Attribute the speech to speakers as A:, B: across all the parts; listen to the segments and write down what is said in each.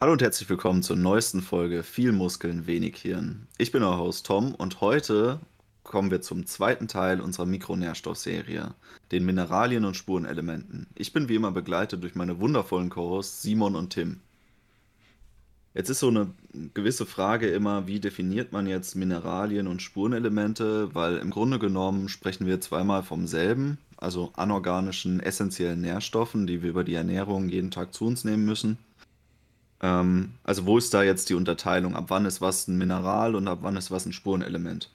A: Hallo und herzlich willkommen zur neuesten Folge Viel Muskeln, wenig Hirn. Ich bin euer Host Tom und heute kommen wir zum zweiten Teil unserer Mikronährstoffserie, den Mineralien und Spurenelementen. Ich bin wie immer begleitet durch meine wundervollen Co-Hosts Simon und Tim. Jetzt ist so eine gewisse Frage immer, wie definiert man jetzt Mineralien und Spurenelemente, weil im Grunde genommen sprechen wir zweimal vom selben, also anorganischen essentiellen Nährstoffen, die wir über die Ernährung jeden Tag zu uns nehmen müssen. Ähm, also wo ist da jetzt die Unterteilung? Ab wann ist was ein Mineral und ab wann ist was ein Spurenelement?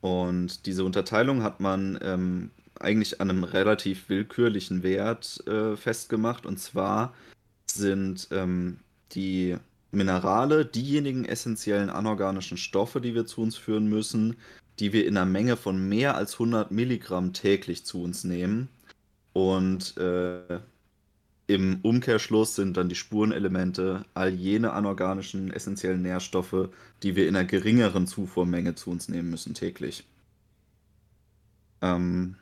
A: Und diese Unterteilung hat man ähm, eigentlich an einem relativ willkürlichen Wert äh, festgemacht. Und zwar sind ähm, die Minerale diejenigen essentiellen anorganischen Stoffe, die wir zu uns führen müssen, die wir in einer Menge von mehr als 100 Milligramm täglich zu uns nehmen. Und äh, im Umkehrschluss sind dann die Spurenelemente all jene anorganischen essentiellen Nährstoffe, die wir in einer geringeren Zufuhrmenge zu uns nehmen müssen täglich.
B: Ähm,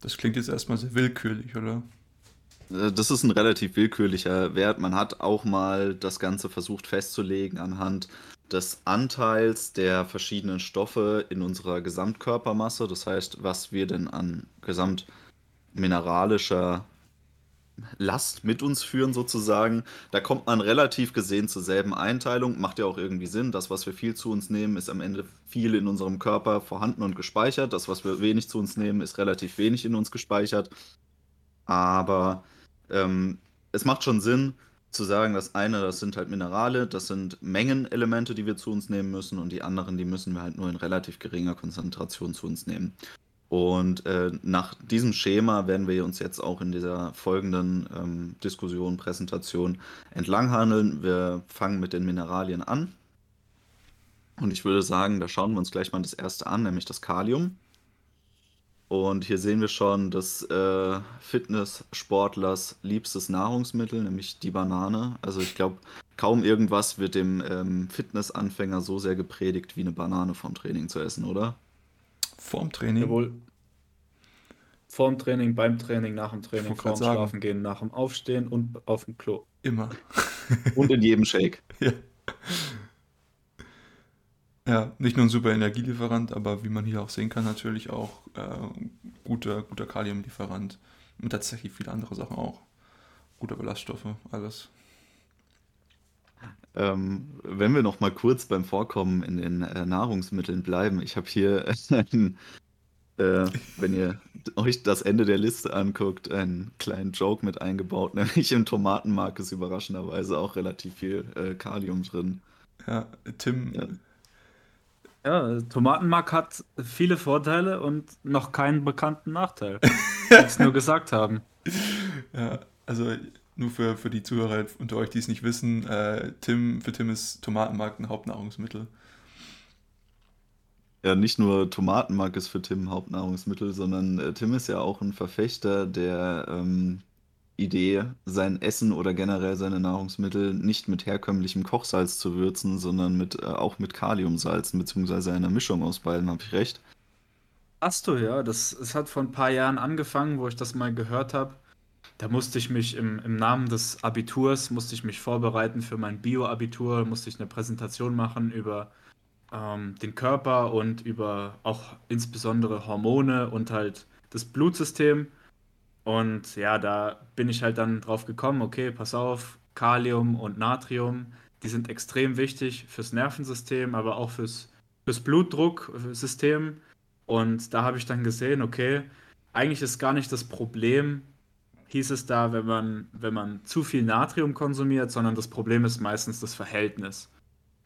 B: das klingt jetzt erstmal sehr willkürlich, oder?
A: Äh, das ist ein relativ willkürlicher Wert. Man hat auch mal das Ganze versucht festzulegen anhand des Anteils der verschiedenen Stoffe in unserer Gesamtkörpermasse. Das heißt, was wir denn an gesamtmineralischer Last mit uns führen sozusagen. Da kommt man relativ gesehen zur selben Einteilung. Macht ja auch irgendwie Sinn. Das, was wir viel zu uns nehmen, ist am Ende viel in unserem Körper vorhanden und gespeichert. Das, was wir wenig zu uns nehmen, ist relativ wenig in uns gespeichert. Aber ähm, es macht schon Sinn zu sagen, das eine, das sind halt Minerale, das sind Mengenelemente, die wir zu uns nehmen müssen und die anderen, die müssen wir halt nur in relativ geringer Konzentration zu uns nehmen. Und äh, nach diesem Schema werden wir uns jetzt auch in dieser folgenden ähm, Diskussion, Präsentation entlanghandeln. Wir fangen mit den Mineralien an. Und ich würde sagen, da schauen wir uns gleich mal das erste an, nämlich das Kalium. Und hier sehen wir schon des äh, Fitnesssportlers liebstes Nahrungsmittel, nämlich die Banane. Also ich glaube, kaum irgendwas wird dem ähm, Fitnessanfänger so sehr gepredigt, wie eine Banane vom Training zu essen, oder?
B: Vorm Training? Jawohl.
C: Vorm Training, beim Training, nach dem Training, vorm sagen. Schlafen gehen, nach dem Aufstehen und auf dem Klo.
B: Immer.
A: und in jedem Shake.
B: Ja. Ja, nicht nur ein super Energielieferant, aber wie man hier auch sehen kann, natürlich auch äh, guter, guter Kaliumlieferant. Und tatsächlich viele andere Sachen auch. Gute Ballaststoffe, alles.
A: Ähm, wenn wir noch mal kurz beim Vorkommen in den äh, Nahrungsmitteln bleiben, ich habe hier einen, äh, wenn ihr euch das Ende der Liste anguckt, einen kleinen Joke mit eingebaut, nämlich im Tomatenmark ist überraschenderweise auch relativ viel äh, Kalium drin.
B: Ja, Tim.
C: Ja. ja, Tomatenmark hat viele Vorteile und noch keinen bekannten Nachteil. Ich es nur gesagt haben.
B: Ja, also nur für, für die Zuhörer unter euch, die es nicht wissen, äh, Tim, für Tim ist Tomatenmark ein Hauptnahrungsmittel.
A: Ja, nicht nur Tomatenmark ist für Tim Hauptnahrungsmittel, sondern äh, Tim ist ja auch ein Verfechter der ähm, Idee, sein Essen oder generell seine Nahrungsmittel nicht mit herkömmlichem Kochsalz zu würzen, sondern mit, äh, auch mit Kaliumsalzen, beziehungsweise einer Mischung aus beiden, habe ich recht?
C: Hast du, ja. Das, es hat vor ein paar Jahren angefangen, wo ich das mal gehört habe. Da musste ich mich im, im Namen des Abiturs, musste ich mich vorbereiten für mein Bio-Abitur, musste ich eine Präsentation machen über ähm, den Körper und über auch insbesondere Hormone und halt das Blutsystem. Und ja, da bin ich halt dann drauf gekommen, okay, pass auf, Kalium und Natrium, die sind extrem wichtig fürs Nervensystem, aber auch fürs, fürs Blutdrucksystem. Und da habe ich dann gesehen, okay, eigentlich ist gar nicht das Problem, hieß es da, wenn man, wenn man zu viel Natrium konsumiert, sondern das Problem ist meistens das Verhältnis.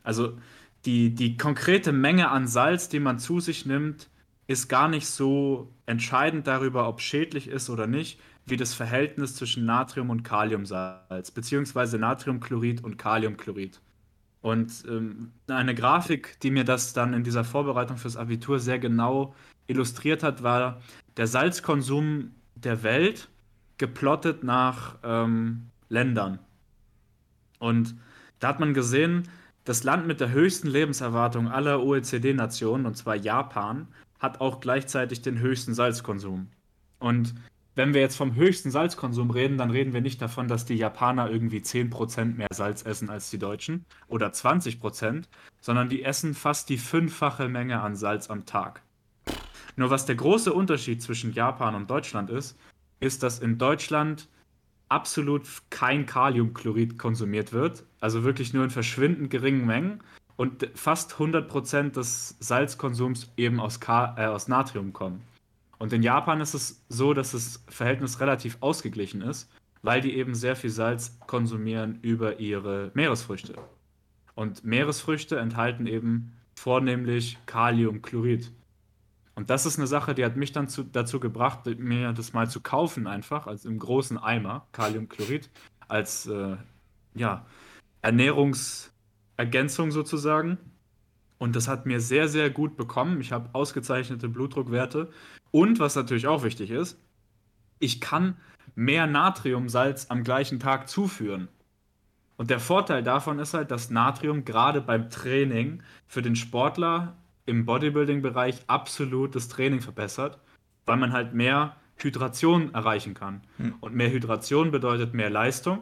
C: Also die, die konkrete Menge an Salz, die man zu sich nimmt, ist gar nicht so entscheidend darüber, ob schädlich ist oder nicht, wie das Verhältnis zwischen Natrium und Kaliumsalz, beziehungsweise Natriumchlorid und Kaliumchlorid. Und ähm, eine Grafik, die mir das dann in dieser Vorbereitung fürs Abitur sehr genau illustriert hat, war der Salzkonsum der Welt geplottet nach ähm, Ländern. Und da hat man gesehen, das Land mit der höchsten Lebenserwartung aller OECD-Nationen, und zwar Japan, hat auch gleichzeitig den höchsten Salzkonsum. Und wenn wir jetzt vom höchsten Salzkonsum reden, dann reden wir nicht davon, dass die Japaner irgendwie 10% mehr Salz essen als die Deutschen oder 20%, sondern die essen fast die fünffache Menge an Salz am Tag. Nur was der große Unterschied zwischen Japan und Deutschland ist, ist, dass in Deutschland absolut kein Kaliumchlorid konsumiert wird, also wirklich nur in verschwindend geringen Mengen und fast 100% des Salzkonsums eben aus, Ka äh, aus Natrium kommen. Und in Japan ist es so, dass das Verhältnis relativ ausgeglichen ist, weil die eben sehr viel Salz konsumieren über ihre Meeresfrüchte. Und Meeresfrüchte enthalten eben vornehmlich Kaliumchlorid. Und das ist eine Sache, die hat mich dann zu, dazu gebracht, mir das mal zu kaufen, einfach, als im großen Eimer, Kaliumchlorid, als äh, ja, Ernährungsergänzung sozusagen. Und das hat mir sehr, sehr gut bekommen. Ich habe ausgezeichnete Blutdruckwerte. Und was natürlich auch wichtig ist, ich kann mehr Natriumsalz am gleichen Tag zuführen. Und der Vorteil davon ist halt, dass Natrium gerade beim Training für den Sportler im Bodybuilding-Bereich absolut das Training verbessert, weil man halt mehr Hydration erreichen kann. Hm. Und mehr Hydration bedeutet mehr Leistung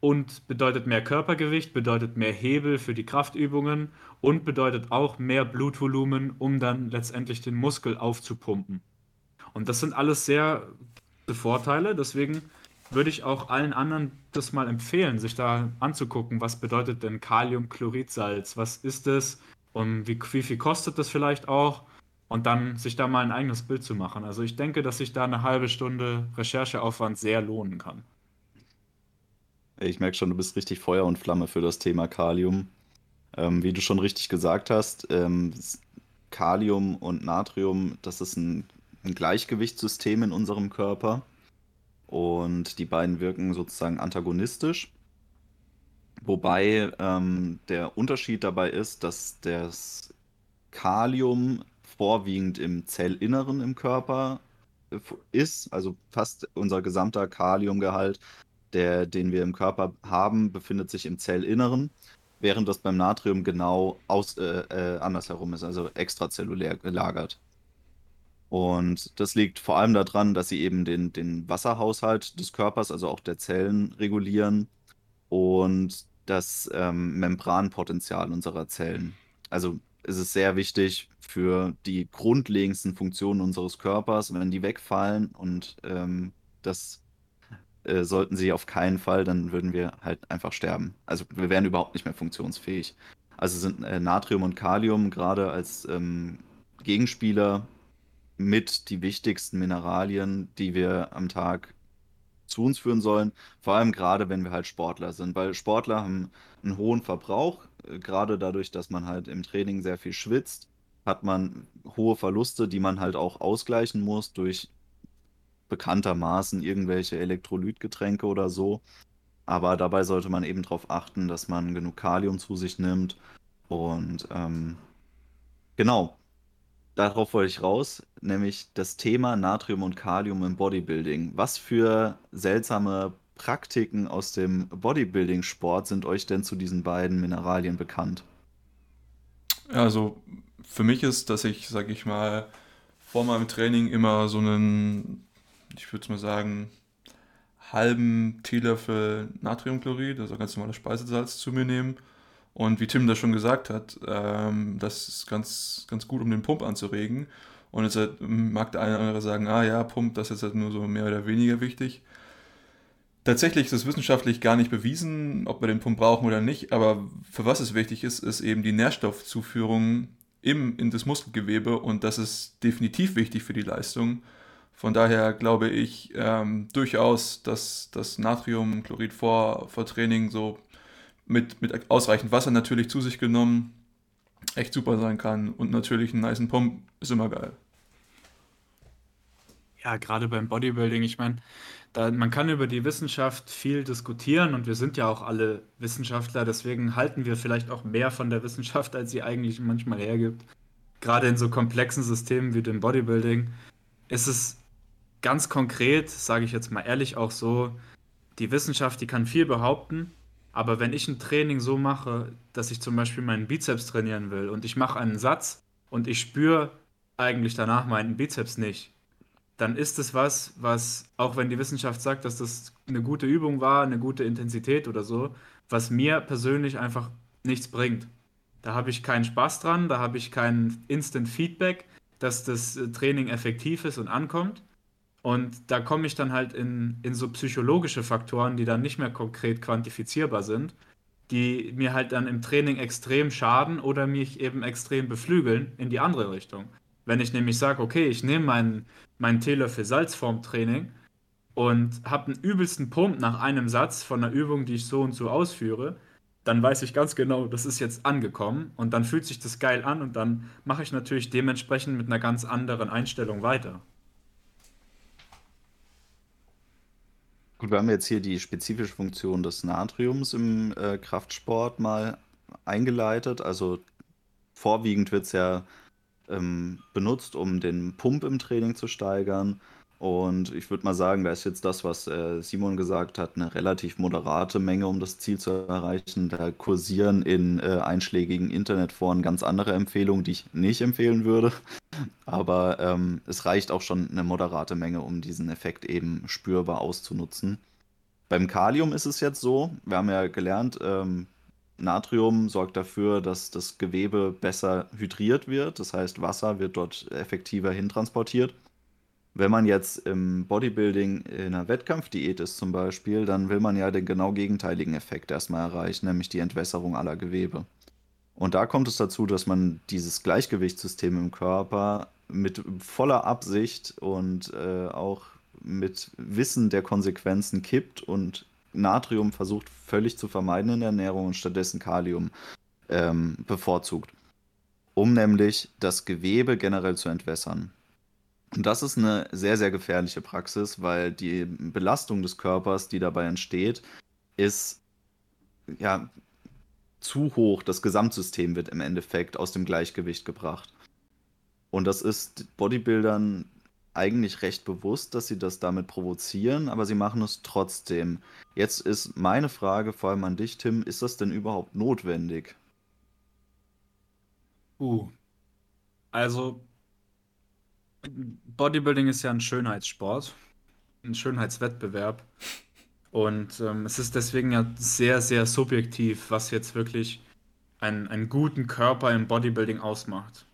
C: und bedeutet mehr Körpergewicht, bedeutet mehr Hebel für die Kraftübungen und bedeutet auch mehr Blutvolumen, um dann letztendlich den Muskel aufzupumpen. Und das sind alles sehr Vorteile, deswegen würde ich auch allen anderen das mal empfehlen, sich da anzugucken, was bedeutet denn Kaliumchloridsalz, was ist es und wie, wie viel kostet das vielleicht auch und dann sich da mal ein eigenes Bild zu machen. Also ich denke, dass sich da eine halbe Stunde Rechercheaufwand sehr lohnen kann.
A: Ich merke schon, du bist richtig Feuer und Flamme für das Thema Kalium. Ähm, wie du schon richtig gesagt hast, ähm, Kalium und Natrium, das ist ein, ein Gleichgewichtssystem in unserem Körper. Und die beiden wirken sozusagen antagonistisch. Wobei ähm, der Unterschied dabei ist, dass das Kalium vorwiegend im Zellinneren im Körper äh, ist, also fast unser gesamter Kaliumgehalt der, den wir im Körper haben, befindet sich im Zellinneren, während das beim Natrium genau aus, äh, äh, andersherum ist, also extrazellulär gelagert. Und das liegt vor allem daran, dass sie eben den, den Wasserhaushalt des Körpers, also auch der Zellen, regulieren und das ähm, Membranpotenzial unserer Zellen. Also ist es sehr wichtig für die grundlegendsten Funktionen unseres Körpers, wenn die wegfallen und ähm, das äh, sollten sie auf keinen Fall, dann würden wir halt einfach sterben. Also wir wären überhaupt nicht mehr funktionsfähig. Also sind äh, Natrium und Kalium gerade als ähm, Gegenspieler mit die wichtigsten Mineralien, die wir am Tag zu uns führen sollen. Vor allem gerade, wenn wir halt Sportler sind, weil Sportler haben einen hohen Verbrauch, äh, gerade dadurch, dass man halt im Training sehr viel schwitzt, hat man hohe Verluste, die man halt auch ausgleichen muss durch bekanntermaßen irgendwelche Elektrolytgetränke oder so. Aber dabei sollte man eben darauf achten, dass man genug Kalium zu sich nimmt. Und ähm, genau, darauf wollte ich raus, nämlich das Thema Natrium und Kalium im Bodybuilding. Was für seltsame Praktiken aus dem Bodybuilding-Sport sind euch denn zu diesen beiden Mineralien bekannt?
B: Also für mich ist, dass ich, sag ich mal, vor meinem Training immer so einen ich würde mal sagen, halben Teelöffel Natriumchlorid, also ganz normales Speisesalz, zu mir nehmen. Und wie Tim das schon gesagt hat, ähm, das ist ganz, ganz gut, um den Pump anzuregen. Und jetzt mag der eine oder andere sagen, ah ja, Pump, das ist halt nur so mehr oder weniger wichtig. Tatsächlich ist es wissenschaftlich gar nicht bewiesen, ob wir den Pump brauchen oder nicht, aber für was es wichtig ist, ist eben die Nährstoffzuführung im, in das Muskelgewebe und das ist definitiv wichtig für die Leistung. Von daher glaube ich ähm, durchaus, dass das Natriumchlorid vor, vor Training so mit, mit ausreichend Wasser natürlich zu sich genommen echt super sein kann. Und natürlich einen niceen Pump ist immer geil.
C: Ja, gerade beim Bodybuilding, ich meine, man kann über die Wissenschaft viel diskutieren und wir sind ja auch alle Wissenschaftler, deswegen halten wir vielleicht auch mehr von der Wissenschaft, als sie eigentlich manchmal hergibt. Gerade in so komplexen Systemen wie dem Bodybuilding ist es ganz konkret, sage ich jetzt mal ehrlich auch so, die Wissenschaft, die kann viel behaupten, aber wenn ich ein Training so mache, dass ich zum Beispiel meinen Bizeps trainieren will und ich mache einen Satz und ich spüre eigentlich danach meinen Bizeps nicht, dann ist es was, was, auch wenn die Wissenschaft sagt, dass das eine gute Übung war, eine gute Intensität oder so, was mir persönlich einfach nichts bringt. Da habe ich keinen Spaß dran, da habe ich kein Instant Feedback, dass das äh, Training effektiv ist und ankommt. Und da komme ich dann halt in, in so psychologische Faktoren, die dann nicht mehr konkret quantifizierbar sind, die mir halt dann im Training extrem schaden oder mich eben extrem beflügeln in die andere Richtung. Wenn ich nämlich sage, okay, ich nehme meinen mein Teelöffel Salz vorm Training und habe einen übelsten Pump nach einem Satz von einer Übung, die ich so und so ausführe, dann weiß ich ganz genau, das ist jetzt angekommen und dann fühlt sich das geil an und dann mache ich natürlich dementsprechend mit einer ganz anderen Einstellung weiter.
A: Gut, wir haben jetzt hier die spezifische Funktion des Natriums im äh, Kraftsport mal eingeleitet. Also vorwiegend wird es ja ähm, benutzt, um den Pump im Training zu steigern. Und ich würde mal sagen, da ist jetzt das, was äh, Simon gesagt hat, eine relativ moderate Menge, um das Ziel zu erreichen. Da kursieren in äh, einschlägigen Internetforen ganz andere Empfehlungen, die ich nicht empfehlen würde. Aber ähm, es reicht auch schon eine moderate Menge, um diesen Effekt eben spürbar auszunutzen. Beim Kalium ist es jetzt so, wir haben ja gelernt, ähm, Natrium sorgt dafür, dass das Gewebe besser hydriert wird. Das heißt, Wasser wird dort effektiver hintransportiert. Wenn man jetzt im Bodybuilding in einer Wettkampfdiät ist zum Beispiel, dann will man ja den genau gegenteiligen Effekt erstmal erreichen, nämlich die Entwässerung aller Gewebe. Und da kommt es dazu, dass man dieses Gleichgewichtssystem im Körper mit voller Absicht und äh, auch mit Wissen der Konsequenzen kippt und Natrium versucht völlig zu vermeiden in der Ernährung und stattdessen Kalium ähm, bevorzugt. Um nämlich das Gewebe generell zu entwässern. Und das ist eine sehr, sehr gefährliche Praxis, weil die Belastung des Körpers, die dabei entsteht, ist ja zu hoch. Das Gesamtsystem wird im Endeffekt aus dem Gleichgewicht gebracht. Und das ist Bodybuildern eigentlich recht bewusst, dass sie das damit provozieren, aber sie machen es trotzdem. Jetzt ist meine Frage vor allem an dich, Tim, ist das denn überhaupt notwendig?
C: Uh, also Bodybuilding ist ja ein Schönheitssport, ein Schönheitswettbewerb. Und ähm, es ist deswegen ja sehr, sehr subjektiv, was jetzt wirklich einen, einen guten Körper im Bodybuilding ausmacht.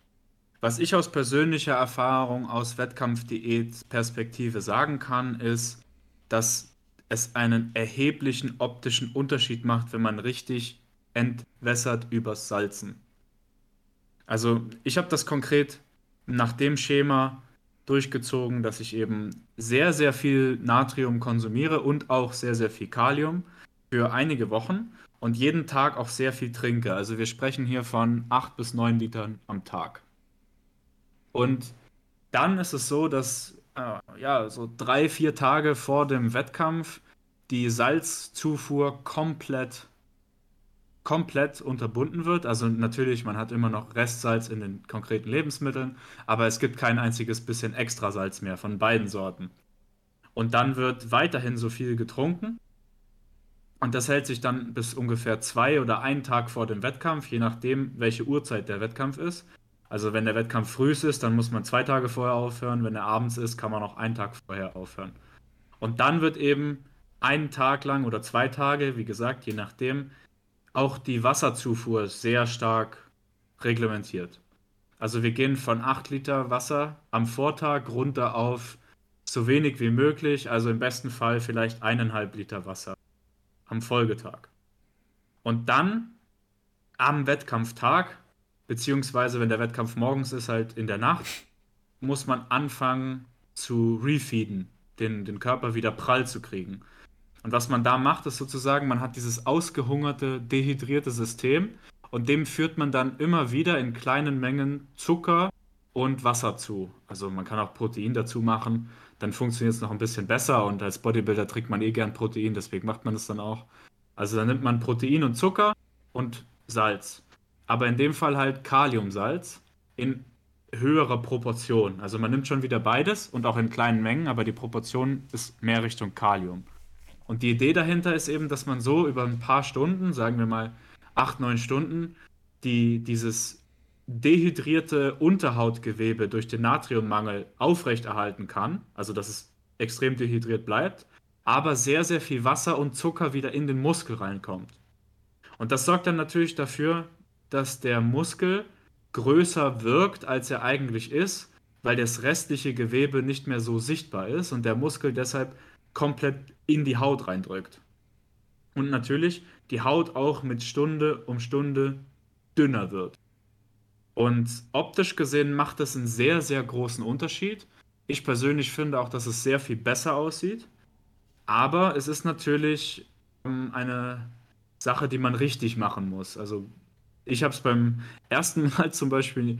C: Was ich aus persönlicher Erfahrung, aus Wettkampfdiät-Perspektive sagen kann, ist, dass es einen erheblichen optischen Unterschied macht, wenn man richtig entwässert übers Salzen. Also ich habe das konkret nach dem Schema durchgezogen, dass ich eben sehr, sehr viel Natrium konsumiere und auch sehr, sehr viel Kalium für einige Wochen und jeden Tag auch sehr viel trinke. Also wir sprechen hier von 8 bis 9 Litern am Tag. Und dann ist es so, dass äh, ja, so drei, vier Tage vor dem Wettkampf die Salzzufuhr komplett komplett unterbunden wird. Also natürlich, man hat immer noch Restsalz in den konkreten Lebensmitteln, aber es gibt kein einziges bisschen Extrasalz mehr von beiden Sorten. Und dann wird weiterhin so viel getrunken. Und das hält sich dann bis ungefähr zwei oder einen Tag vor dem Wettkampf, je nachdem, welche Uhrzeit der Wettkampf ist. Also wenn der Wettkampf früh ist, dann muss man zwei Tage vorher aufhören. Wenn er abends ist, kann man auch einen Tag vorher aufhören. Und dann wird eben einen Tag lang oder zwei Tage, wie gesagt, je nachdem, auch die Wasserzufuhr sehr stark reglementiert. Also wir gehen von 8 Liter Wasser am Vortag runter auf so wenig wie möglich, also im besten Fall vielleicht eineinhalb Liter Wasser am Folgetag. Und dann am Wettkampftag, beziehungsweise wenn der Wettkampf morgens ist, halt in der Nacht, muss man anfangen zu refeeden, den, den Körper wieder prall zu kriegen. Und was man da macht, ist sozusagen, man hat dieses ausgehungerte, dehydrierte System und dem führt man dann immer wieder in kleinen Mengen Zucker und Wasser zu. Also man kann auch Protein dazu machen, dann funktioniert es noch ein bisschen besser und als Bodybuilder trinkt man eh gern Protein, deswegen macht man es dann auch. Also dann nimmt man Protein und Zucker und Salz. Aber in dem Fall halt Kaliumsalz in höherer Proportion. Also man nimmt schon wieder beides und auch in kleinen Mengen, aber die Proportion ist mehr Richtung Kalium. Und die Idee dahinter ist eben, dass man so über ein paar Stunden, sagen wir mal acht, neun Stunden, die, dieses dehydrierte Unterhautgewebe durch den Natriummangel aufrechterhalten kann, also dass es extrem dehydriert bleibt, aber sehr, sehr viel Wasser und Zucker wieder in den Muskel reinkommt. Und das sorgt dann natürlich dafür, dass der Muskel größer wirkt, als er eigentlich ist, weil das restliche Gewebe nicht mehr so sichtbar ist und der Muskel deshalb komplett in die Haut reindrückt. Und natürlich die Haut auch mit Stunde um Stunde dünner wird. Und optisch gesehen macht das einen sehr, sehr großen Unterschied. Ich persönlich finde auch, dass es sehr viel besser aussieht. Aber es ist natürlich ähm, eine Sache, die man richtig machen muss. Also ich habe es beim ersten Mal zum Beispiel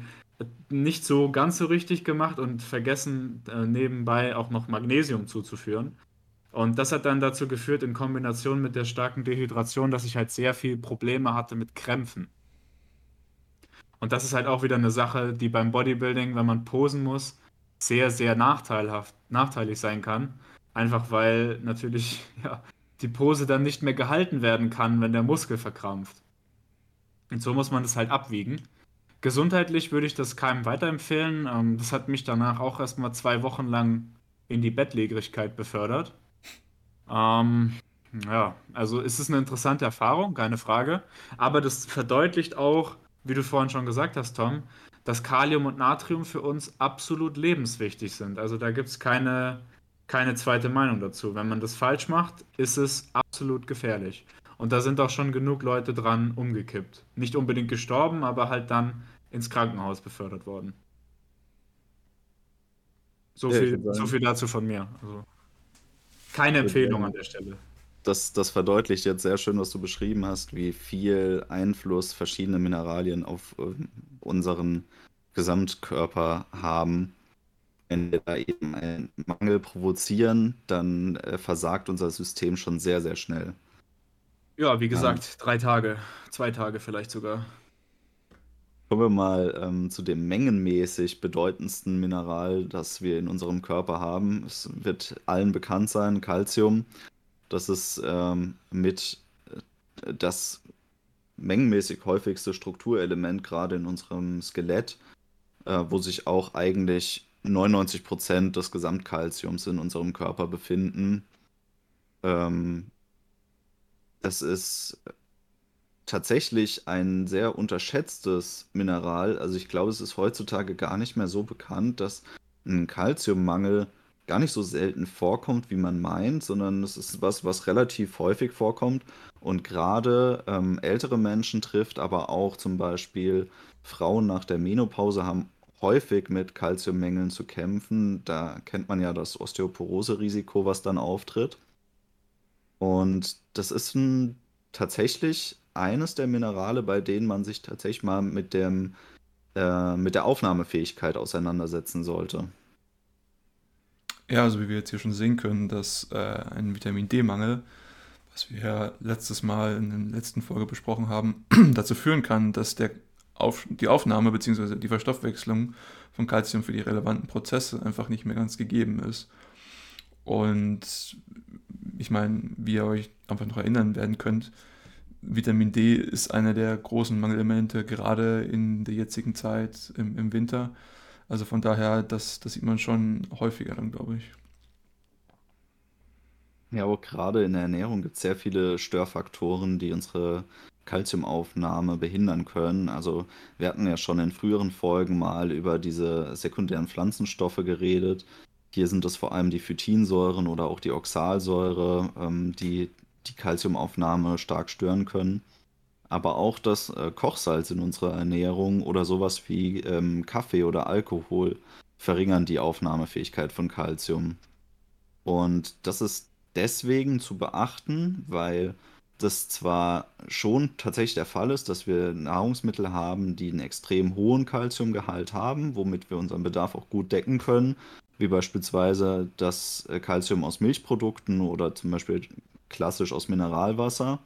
C: nicht so ganz so richtig gemacht und vergessen äh, nebenbei auch noch Magnesium zuzuführen. Und das hat dann dazu geführt, in Kombination mit der starken Dehydration, dass ich halt sehr viel Probleme hatte mit Krämpfen. Und das ist halt auch wieder eine Sache, die beim Bodybuilding, wenn man posen muss, sehr, sehr nachteilhaft, nachteilig sein kann. Einfach weil natürlich ja, die Pose dann nicht mehr gehalten werden kann, wenn der Muskel verkrampft. Und so muss man das halt abwiegen. Gesundheitlich würde ich das keinem weiterempfehlen. Ähm, das hat mich danach auch erstmal zwei Wochen lang in die Bettlägerigkeit befördert. Ähm, ja, also ist es eine interessante Erfahrung, keine Frage. Aber das verdeutlicht auch, wie du vorhin schon gesagt hast, Tom, dass Kalium und Natrium für uns absolut lebenswichtig sind. Also da gibt es keine, keine zweite Meinung dazu. Wenn man das falsch macht, ist es absolut gefährlich. Und da sind auch schon genug Leute dran umgekippt. Nicht unbedingt gestorben, aber halt dann ins Krankenhaus befördert worden. So, ja, viel, so viel dazu von mir. Also keine Empfehlung an der Stelle.
A: Das, das verdeutlicht jetzt sehr schön, was du beschrieben hast, wie viel Einfluss verschiedene Mineralien auf äh, unseren Gesamtkörper haben. Wenn wir da eben einen Mangel provozieren, dann äh, versagt unser System schon sehr, sehr schnell.
C: Ja, wie gesagt, ja. drei Tage, zwei Tage vielleicht sogar.
A: Kommen wir mal ähm, zu dem mengenmäßig bedeutendsten Mineral, das wir in unserem Körper haben. Es wird allen bekannt sein, Calcium. Das ist ähm, mit äh, das mengenmäßig häufigste Strukturelement gerade in unserem Skelett, äh, wo sich auch eigentlich 99 Prozent des Gesamtkalziums in unserem Körper befinden. Ähm, das ist tatsächlich ein sehr unterschätztes Mineral. Also ich glaube, es ist heutzutage gar nicht mehr so bekannt, dass ein Kalziummangel gar nicht so selten vorkommt, wie man meint, sondern es ist was, was relativ häufig vorkommt und gerade ähm, ältere Menschen trifft, aber auch zum Beispiel Frauen nach der Menopause haben häufig mit Kalziummängeln zu kämpfen. Da kennt man ja das Osteoporose-Risiko, was dann auftritt. Und das ist ein tatsächlich eines der Minerale, bei denen man sich tatsächlich mal mit, dem, äh, mit der Aufnahmefähigkeit auseinandersetzen sollte.
B: Ja, also wie wir jetzt hier schon sehen können, dass äh, ein Vitamin D-Mangel, was wir ja letztes Mal in der letzten Folge besprochen haben, dazu führen kann, dass der auf, die Aufnahme bzw. die Verstoffwechslung von Kalzium für die relevanten Prozesse einfach nicht mehr ganz gegeben ist. Und ich meine, wie ihr euch einfach noch erinnern werden könnt, Vitamin D ist einer der großen Mangelelemente, gerade in der jetzigen Zeit im, im Winter. Also von daher, das, das sieht man schon häufiger dann, glaube ich.
A: Ja, aber gerade in der Ernährung gibt es sehr viele Störfaktoren, die unsere Kalziumaufnahme behindern können. Also wir hatten ja schon in früheren Folgen mal über diese sekundären Pflanzenstoffe geredet. Hier sind es vor allem die Phytinsäuren oder auch die Oxalsäure, ähm, die die Kalziumaufnahme stark stören können. Aber auch das äh, Kochsalz in unserer Ernährung oder sowas wie ähm, Kaffee oder Alkohol verringern die Aufnahmefähigkeit von Kalzium. Und das ist deswegen zu beachten, weil das zwar schon tatsächlich der Fall ist, dass wir Nahrungsmittel haben, die einen extrem hohen Kalziumgehalt haben, womit wir unseren Bedarf auch gut decken können, wie beispielsweise das Kalzium aus Milchprodukten oder zum Beispiel klassisch aus Mineralwasser,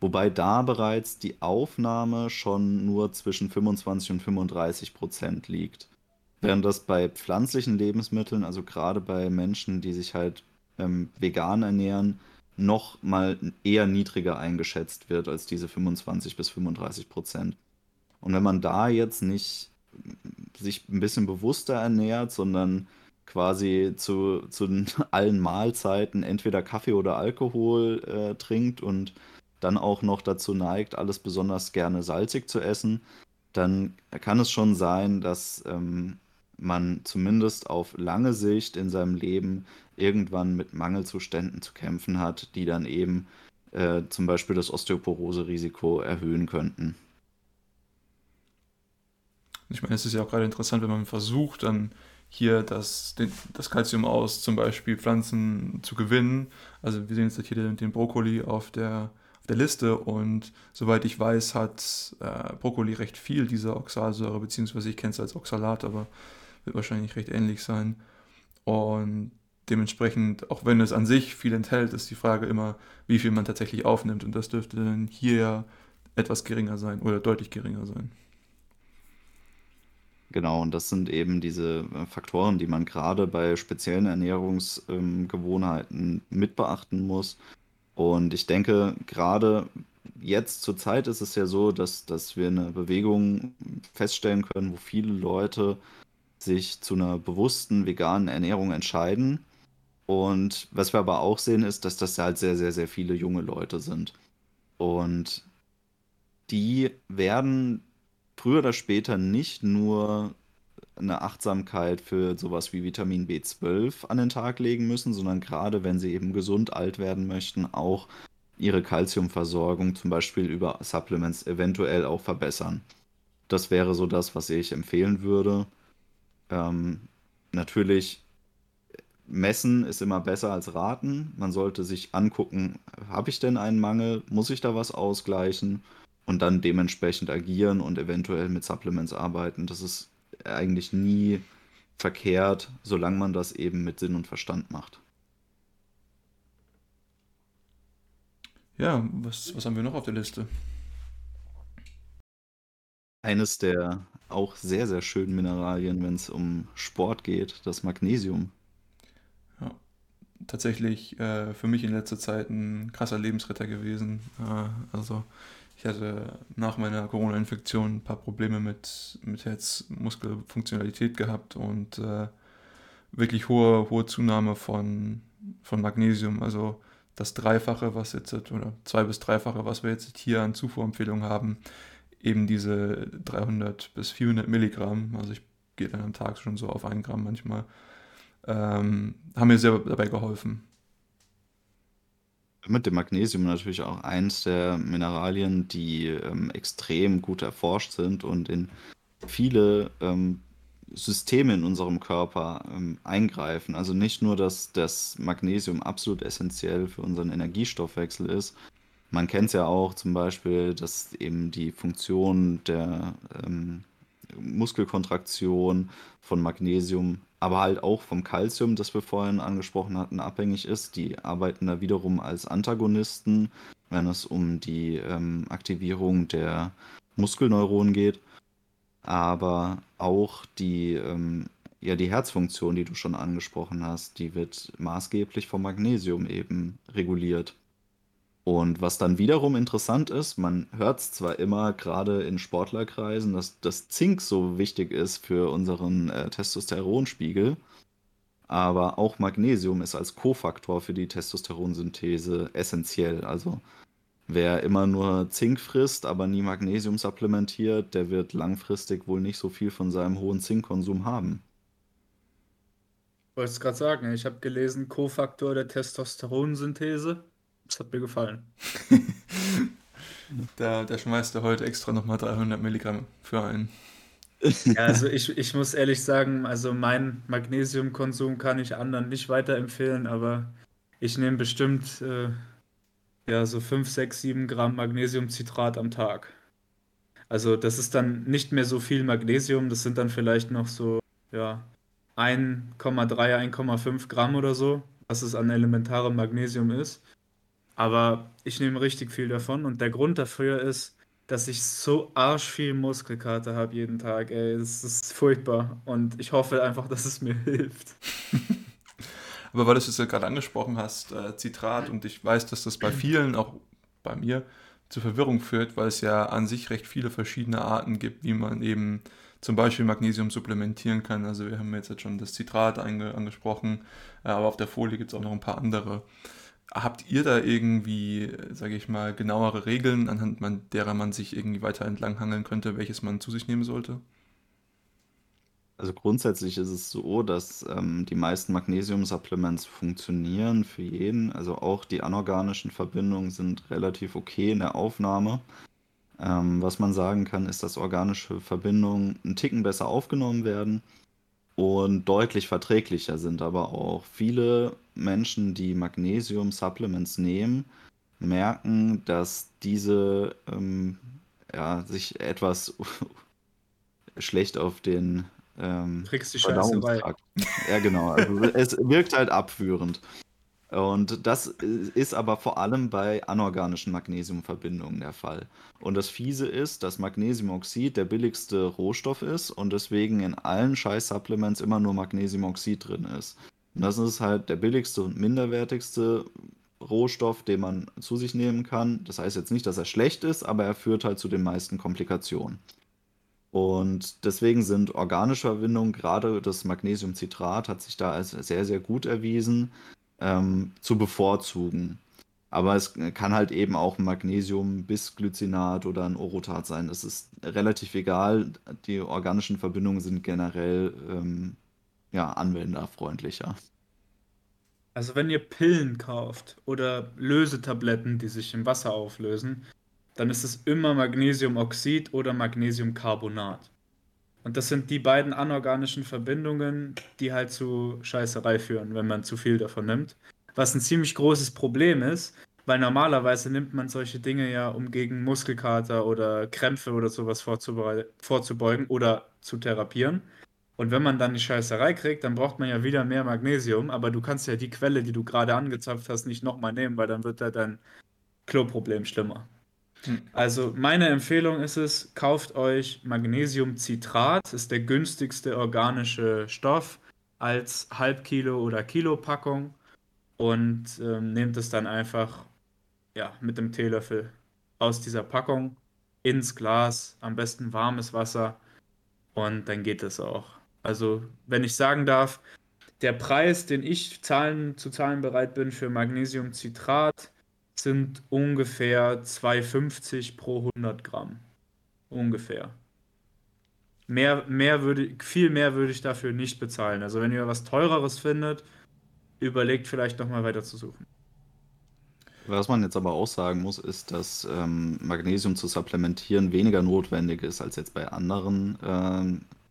A: wobei da bereits die Aufnahme schon nur zwischen 25 und 35 Prozent liegt. Während das bei pflanzlichen Lebensmitteln, also gerade bei Menschen, die sich halt ähm, vegan ernähren, noch mal eher niedriger eingeschätzt wird als diese 25 bis 35 Prozent. Und wenn man da jetzt nicht sich ein bisschen bewusster ernährt, sondern quasi zu, zu allen Mahlzeiten entweder Kaffee oder Alkohol äh, trinkt und dann auch noch dazu neigt, alles besonders gerne salzig zu essen, dann kann es schon sein, dass ähm, man zumindest auf lange Sicht in seinem Leben irgendwann mit Mangelzuständen zu kämpfen hat, die dann eben äh, zum Beispiel das Osteoporose-Risiko erhöhen könnten.
B: Ich meine, es ist ja auch gerade interessant, wenn man versucht, dann hier das, den, das Calcium aus zum Beispiel Pflanzen zu gewinnen. Also wir sehen jetzt hier den, den Brokkoli auf der, auf der Liste und soweit ich weiß, hat äh, Brokkoli recht viel dieser Oxalsäure, beziehungsweise ich kenne es als Oxalat, aber wird wahrscheinlich recht ähnlich sein. Und dementsprechend, auch wenn es an sich viel enthält, ist die Frage immer, wie viel man tatsächlich aufnimmt. Und das dürfte dann hier etwas geringer sein oder deutlich geringer sein.
A: Genau, und das sind eben diese äh, Faktoren, die man gerade bei speziellen Ernährungsgewohnheiten ähm, mit beachten muss. Und ich denke, gerade jetzt zur Zeit ist es ja so, dass, dass wir eine Bewegung feststellen können, wo viele Leute sich zu einer bewussten veganen Ernährung entscheiden. Und was wir aber auch sehen, ist, dass das halt sehr, sehr, sehr viele junge Leute sind. Und die werden früher oder später nicht nur eine Achtsamkeit für sowas wie Vitamin B12 an den Tag legen müssen, sondern gerade wenn sie eben gesund alt werden möchten, auch ihre Kalziumversorgung zum Beispiel über Supplements eventuell auch verbessern. Das wäre so das, was ich empfehlen würde. Ähm, natürlich, messen ist immer besser als raten. Man sollte sich angucken, habe ich denn einen Mangel? Muss ich da was ausgleichen? Und dann dementsprechend agieren und eventuell mit Supplements arbeiten. Das ist eigentlich nie verkehrt, solange man das eben mit Sinn und Verstand macht.
B: Ja, was, was haben wir noch auf der Liste?
A: Eines der auch sehr, sehr schönen Mineralien, wenn es um Sport geht, das Magnesium.
B: Ja, tatsächlich äh, für mich in letzter Zeit ein krasser Lebensretter gewesen. Äh, also ich hatte nach meiner Corona-Infektion ein paar Probleme mit, mit Herzmuskelfunktionalität gehabt und äh, wirklich hohe, hohe Zunahme von, von Magnesium. Also das Dreifache, was jetzt, oder zwei bis dreifache, was wir jetzt hier an Zufuhrempfehlungen haben, eben diese 300 bis 400 Milligramm, also ich gehe dann am Tag schon so auf ein Gramm manchmal, ähm, haben mir sehr dabei geholfen.
A: Mit dem Magnesium natürlich auch eins der Mineralien, die ähm, extrem gut erforscht sind und in viele ähm, Systeme in unserem Körper ähm, eingreifen. Also nicht nur, dass das Magnesium absolut essentiell für unseren Energiestoffwechsel ist, man kennt es ja auch zum Beispiel, dass eben die Funktion der ähm, Muskelkontraktion von Magnesium, aber halt auch vom Calcium, das wir vorhin angesprochen hatten, abhängig ist. Die arbeiten da wiederum als Antagonisten, wenn es um die ähm, Aktivierung der Muskelneuronen geht. Aber auch die, ähm, ja, die Herzfunktion, die du schon angesprochen hast, die wird maßgeblich vom Magnesium eben reguliert. Und was dann wiederum interessant ist, man hört es zwar immer gerade in Sportlerkreisen, dass das Zink so wichtig ist für unseren äh, Testosteronspiegel, aber auch Magnesium ist als Kofaktor für die Testosteronsynthese essentiell. Also wer immer nur Zink frisst, aber nie Magnesium supplementiert, der wird langfristig wohl nicht so viel von seinem hohen Zinkkonsum haben.
C: Ich wollte es gerade sagen, ich habe gelesen, Kofaktor der Testosteronsynthese. Das hat mir gefallen.
B: da, da schmeißt er heute extra nochmal 300 Milligramm für einen.
C: Ja, also ich, ich muss ehrlich sagen, also mein Magnesiumkonsum kann ich anderen nicht weiterempfehlen, aber ich nehme bestimmt äh, ja, so 5, 6, 7 Gramm Magnesiumcitrat am Tag. Also das ist dann nicht mehr so viel Magnesium, das sind dann vielleicht noch so ja, 1,3, 1,5 Gramm oder so, was es an elementarem Magnesium ist. Aber ich nehme richtig viel davon und der Grund dafür ist, dass ich so arsch viel Muskelkater habe jeden Tag. Ey, es ist furchtbar und ich hoffe einfach, dass es mir hilft.
B: Aber weil du es jetzt gerade angesprochen hast, äh, Zitrat, und ich weiß, dass das bei vielen, auch bei mir, zu Verwirrung führt, weil es ja an sich recht viele verschiedene Arten gibt, wie man eben zum Beispiel Magnesium supplementieren kann. Also wir haben jetzt schon das Zitrat angesprochen, äh, aber auf der Folie gibt es auch noch ein paar andere. Habt ihr da irgendwie, sage ich mal, genauere Regeln, anhand derer man sich irgendwie weiter entlanghangeln könnte, welches man zu sich nehmen sollte?
A: Also grundsätzlich ist es so, dass ähm, die meisten Magnesium-Supplements funktionieren für jeden. Also auch die anorganischen Verbindungen sind relativ okay in der Aufnahme. Ähm, was man sagen kann, ist, dass organische Verbindungen einen Ticken besser aufgenommen werden und deutlich verträglicher sind. Aber auch viele Menschen, die Magnesium-Supplements nehmen, merken, dass diese ähm, ja, sich etwas schlecht auf den ähm,
C: Kriegst die Scheiße bei.
A: Ja, genau. Also es wirkt halt abführend. Und das ist aber vor allem bei anorganischen Magnesiumverbindungen der Fall. Und das Fiese ist, dass Magnesiumoxid der billigste Rohstoff ist und deswegen in allen Scheiß-Supplements immer nur Magnesiumoxid drin ist. Und das ist halt der billigste und minderwertigste Rohstoff, den man zu sich nehmen kann. Das heißt jetzt nicht, dass er schlecht ist, aber er führt halt zu den meisten Komplikationen. Und deswegen sind organische Verbindungen, gerade das Magnesiumcitrat, hat sich da als sehr, sehr gut erwiesen, ähm, zu bevorzugen. Aber es kann halt eben auch ein Magnesium-Bisglycinat oder ein Orotat sein. Das ist relativ egal. Die organischen Verbindungen sind generell ähm, ja, anwenderfreundlicher.
C: Also wenn ihr Pillen kauft oder Lösetabletten, die sich im Wasser auflösen, dann ist es immer Magnesiumoxid oder Magnesiumcarbonat. Und das sind die beiden anorganischen Verbindungen, die halt zu Scheißerei führen, wenn man zu viel davon nimmt. Was ein ziemlich großes Problem ist, weil normalerweise nimmt man solche Dinge ja, um gegen Muskelkater oder Krämpfe oder sowas vorzubeugen oder zu therapieren. Und wenn man dann die Scheißerei kriegt, dann braucht man ja wieder mehr Magnesium, aber du kannst ja die Quelle, die du gerade angezapft hast, nicht nochmal nehmen, weil dann wird da dein Kloproblem schlimmer. Hm. Also meine Empfehlung ist es, kauft euch Magnesiumcitrat, ist der günstigste organische Stoff als Halbkilo oder Kilo Packung und ähm, nehmt es dann einfach ja, mit dem Teelöffel aus dieser Packung ins Glas, am besten warmes Wasser und dann geht es auch. Also wenn ich sagen darf, der Preis, den ich zahlen, zu zahlen bereit bin für Magnesiumcitrat, sind ungefähr 2,50 pro 100 Gramm. Ungefähr. Mehr, mehr würde, viel mehr würde ich dafür nicht bezahlen. Also wenn ihr was teureres findet, überlegt vielleicht nochmal weiter zu suchen.
A: Was man jetzt aber auch sagen muss, ist, dass ähm, Magnesium zu supplementieren weniger notwendig ist als jetzt bei anderen ähm, äh,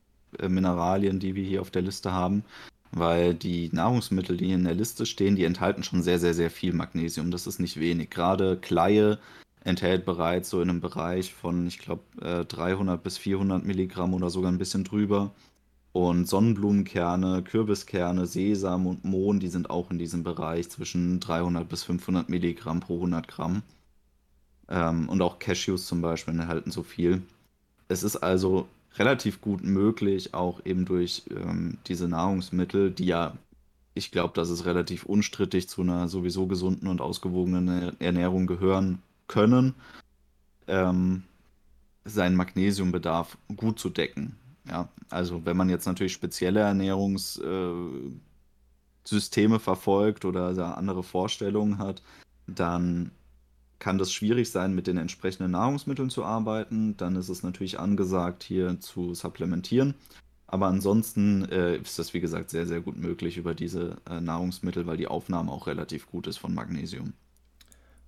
A: Mineralien, die wir hier auf der Liste haben weil die Nahrungsmittel, die in der Liste stehen, die enthalten schon sehr, sehr, sehr viel Magnesium. Das ist nicht wenig. Gerade Kleie enthält bereits so in einem Bereich von, ich glaube, 300 bis 400 Milligramm oder sogar ein bisschen drüber. Und Sonnenblumenkerne, Kürbiskerne, Sesam und Mohn, die sind auch in diesem Bereich zwischen 300 bis 500 Milligramm pro 100 Gramm. Ähm, und auch Cashews zum Beispiel enthalten so viel. Es ist also relativ gut möglich, auch eben durch ähm, diese Nahrungsmittel, die ja, ich glaube, dass es relativ unstrittig zu einer sowieso gesunden und ausgewogenen Ernährung gehören können, ähm, seinen Magnesiumbedarf gut zu decken. Ja, also wenn man jetzt natürlich spezielle Ernährungssysteme äh, verfolgt oder andere Vorstellungen hat, dann kann das schwierig sein, mit den entsprechenden Nahrungsmitteln zu arbeiten. Dann ist es natürlich angesagt, hier zu supplementieren. Aber ansonsten äh, ist das, wie gesagt, sehr, sehr gut möglich über diese äh, Nahrungsmittel, weil die Aufnahme auch relativ gut ist von Magnesium.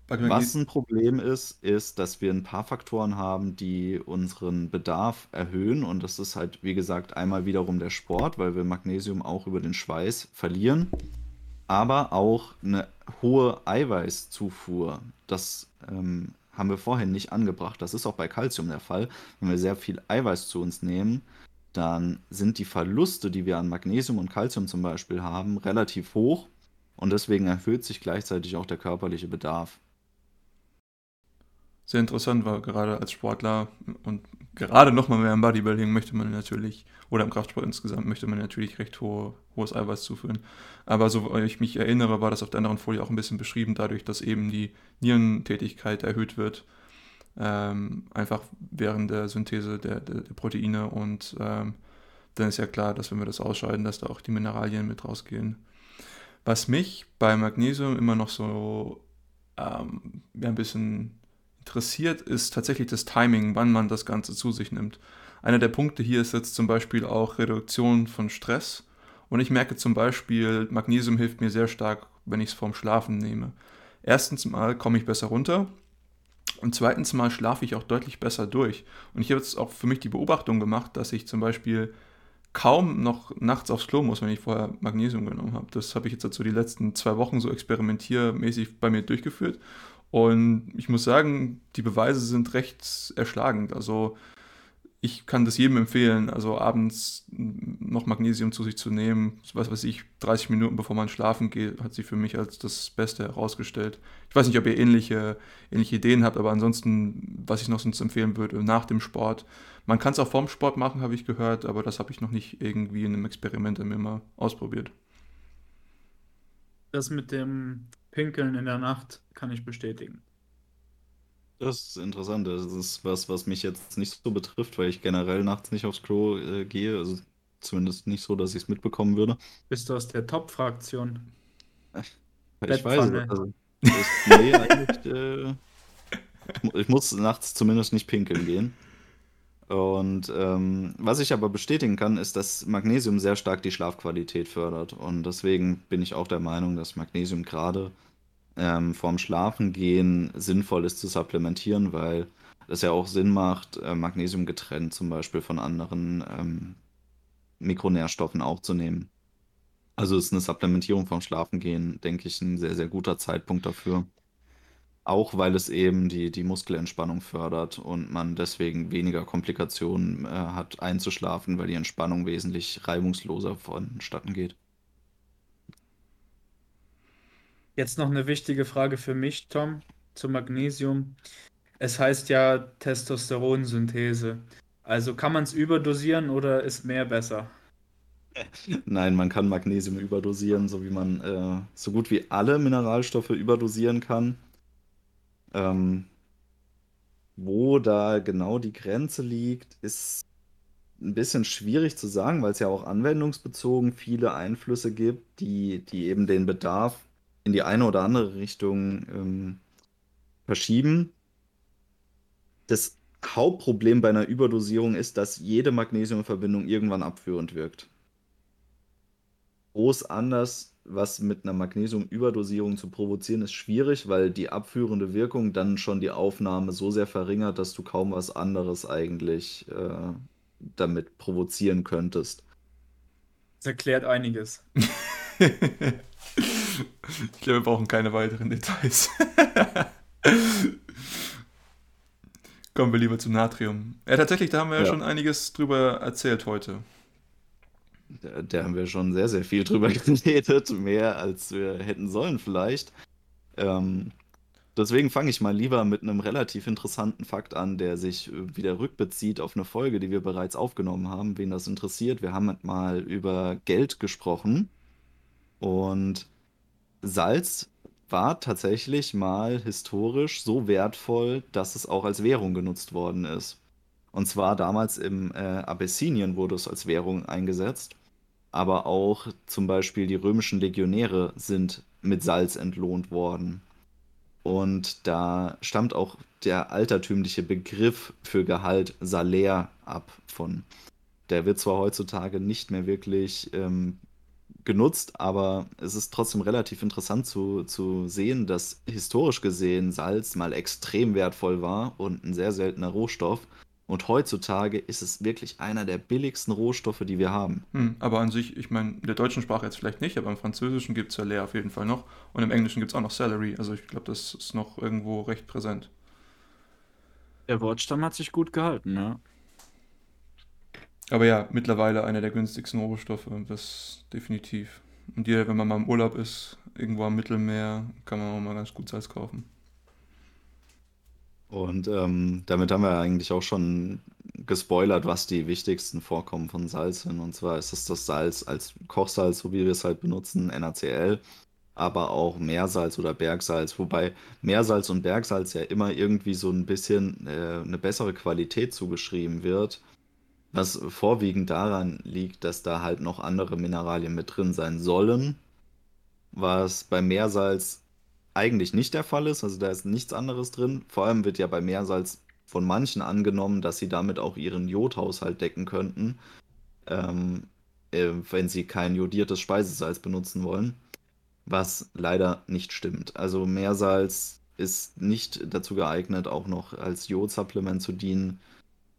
A: Was ein Problem ist, ist, dass wir ein paar Faktoren haben, die unseren Bedarf erhöhen. Und das ist halt, wie gesagt, einmal wiederum der Sport, weil wir Magnesium auch über den Schweiß verlieren aber auch eine hohe Eiweißzufuhr. Das ähm, haben wir vorhin nicht angebracht. Das ist auch bei Kalzium der Fall. Wenn wir sehr viel Eiweiß zu uns nehmen, dann sind die Verluste, die wir an Magnesium und Kalzium zum Beispiel haben, relativ hoch und deswegen erhöht sich gleichzeitig auch der körperliche Bedarf.
B: Sehr interessant, weil gerade als Sportler und gerade nochmal mehr im Bodybuilding möchte man natürlich, oder im Kraftsport insgesamt, möchte man natürlich recht hohe, hohes Eiweiß zuführen. Aber so ich mich erinnere, war das auf der anderen Folie auch ein bisschen beschrieben, dadurch, dass eben die Nierentätigkeit erhöht wird, Ähm, einfach während der Synthese der, der, der Proteine und ähm, dann ist ja klar, dass wenn wir das ausscheiden, dass da auch die Mineralien mit rausgehen. Was mich bei Magnesium immer noch so ähm, ja, ein bisschen interessiert, ist tatsächlich das Timing, wann man das Ganze zu sich nimmt. Einer der Punkte hier ist jetzt zum Beispiel auch Reduktion von Stress. Und ich merke zum Beispiel, Magnesium hilft mir sehr stark, wenn ich es vorm Schlafen nehme. Erstens mal komme ich besser runter und zweitens mal schlafe ich auch deutlich besser durch. Und ich habe jetzt auch für mich die Beobachtung gemacht, dass ich zum Beispiel kaum noch nachts aufs Klo muss, wenn ich vorher Magnesium genommen habe. Das habe ich jetzt dazu die letzten zwei Wochen so experimentiermäßig bei mir durchgeführt. Und ich muss sagen, die Beweise sind recht erschlagend. Also ich kann das jedem empfehlen, also abends noch Magnesium zu sich zu nehmen. Was weiß ich, 30 Minuten bevor man schlafen geht, hat sich für mich als das Beste herausgestellt. Ich weiß nicht, ob ihr ähnliche, ähnliche Ideen habt, aber ansonsten, was ich noch sonst empfehlen würde, nach dem Sport. Man kann es auch vorm Sport machen, habe ich gehört, aber das habe ich noch nicht irgendwie in einem Experiment mir mal ausprobiert.
C: Das mit dem Pinkeln in der Nacht kann ich bestätigen.
A: Das ist interessant. Das ist was, was mich jetzt nicht so betrifft, weil ich generell nachts nicht aufs Klo äh, gehe. Also zumindest nicht so, dass ich es mitbekommen würde.
C: Bist du aus der Top-Fraktion?
A: Ich weiß es. Also, ist, nee, eigentlich, äh, ich muss nachts zumindest nicht pinkeln gehen. Und ähm, was ich aber bestätigen kann, ist, dass Magnesium sehr stark die Schlafqualität fördert. Und deswegen bin ich auch der Meinung, dass Magnesium gerade ähm, vorm Schlafengehen sinnvoll ist zu supplementieren, weil es ja auch Sinn macht, äh, Magnesium getrennt zum Beispiel von anderen ähm, Mikronährstoffen aufzunehmen. Also ist eine Supplementierung vom Schlafengehen, denke ich, ein sehr, sehr guter Zeitpunkt dafür. Auch weil es eben die, die Muskelentspannung fördert und man deswegen weniger Komplikationen äh, hat einzuschlafen, weil die Entspannung wesentlich reibungsloser vonstatten geht.
C: Jetzt noch eine wichtige Frage für mich, Tom, zu Magnesium. Es heißt ja Testosteronsynthese. Also kann man es überdosieren oder ist mehr besser?
A: Nein, man kann Magnesium überdosieren, so wie man äh, so gut wie alle Mineralstoffe überdosieren kann. Ähm, wo da genau die Grenze liegt, ist ein bisschen schwierig zu sagen, weil es ja auch anwendungsbezogen viele Einflüsse gibt, die, die eben den Bedarf in die eine oder andere Richtung ähm, verschieben. Das Hauptproblem bei einer Überdosierung ist, dass jede Magnesiumverbindung irgendwann abführend wirkt. Groß anders, was mit einer Magnesiumüberdosierung zu provozieren, ist schwierig, weil die abführende Wirkung dann schon die Aufnahme so sehr verringert, dass du kaum was anderes eigentlich äh, damit provozieren könntest.
C: Das erklärt einiges.
B: Ich glaube, wir brauchen keine weiteren Details. Kommen wir lieber zum Natrium. Ja, tatsächlich, da haben wir ja, ja schon einiges drüber erzählt heute.
A: Da, da, haben wir schon sehr, sehr viel drüber geredet, mehr als wir hätten sollen vielleicht. Ähm, deswegen fange ich mal lieber mit einem relativ interessanten Fakt an, der sich wieder rückbezieht auf eine Folge, die wir bereits aufgenommen haben. Wen das interessiert, wir haben mal über Geld gesprochen. Und Salz war tatsächlich mal historisch so wertvoll, dass es auch als Währung genutzt worden ist. Und zwar damals im äh, Abessinien wurde es als Währung eingesetzt, aber auch zum Beispiel die römischen Legionäre sind mit Salz entlohnt worden. Und da stammt auch der altertümliche Begriff für Gehalt Salär ab von. Der wird zwar heutzutage nicht mehr wirklich ähm, genutzt, aber es ist trotzdem relativ interessant zu, zu sehen, dass historisch gesehen Salz mal extrem wertvoll war und ein sehr seltener Rohstoff. Und heutzutage ist es wirklich einer der billigsten Rohstoffe, die wir haben.
B: Hm, aber an sich, ich meine, in der deutschen Sprache jetzt vielleicht nicht, aber im Französischen gibt es Salär auf jeden Fall noch. Und im Englischen gibt es auch noch Salary. Also ich glaube, das ist noch irgendwo recht präsent.
C: Der Wortstamm hat sich gut gehalten, ja.
B: Aber ja, mittlerweile einer der günstigsten Rohstoffe, das definitiv. Und jeder, wenn man mal im Urlaub ist, irgendwo am Mittelmeer, kann man auch mal ganz gut Salz kaufen.
A: Und ähm, damit haben wir eigentlich auch schon gespoilert, was die wichtigsten Vorkommen von Salz sind. Und zwar ist es das Salz als Kochsalz, so wie wir es halt benutzen, NaCl. aber auch Meersalz oder Bergsalz, wobei Meersalz und Bergsalz ja immer irgendwie so ein bisschen äh, eine bessere Qualität zugeschrieben wird, was vorwiegend daran liegt, dass da halt noch andere Mineralien mit drin sein sollen, was bei Meersalz eigentlich nicht der Fall ist, also da ist nichts anderes drin. Vor allem wird ja bei Meersalz von manchen angenommen, dass sie damit auch ihren Jodhaushalt decken könnten, ähm, äh, wenn sie kein jodiertes Speisesalz benutzen wollen was leider nicht stimmt. Also Meersalz ist nicht dazu geeignet, auch noch als Jodsupplement zu dienen.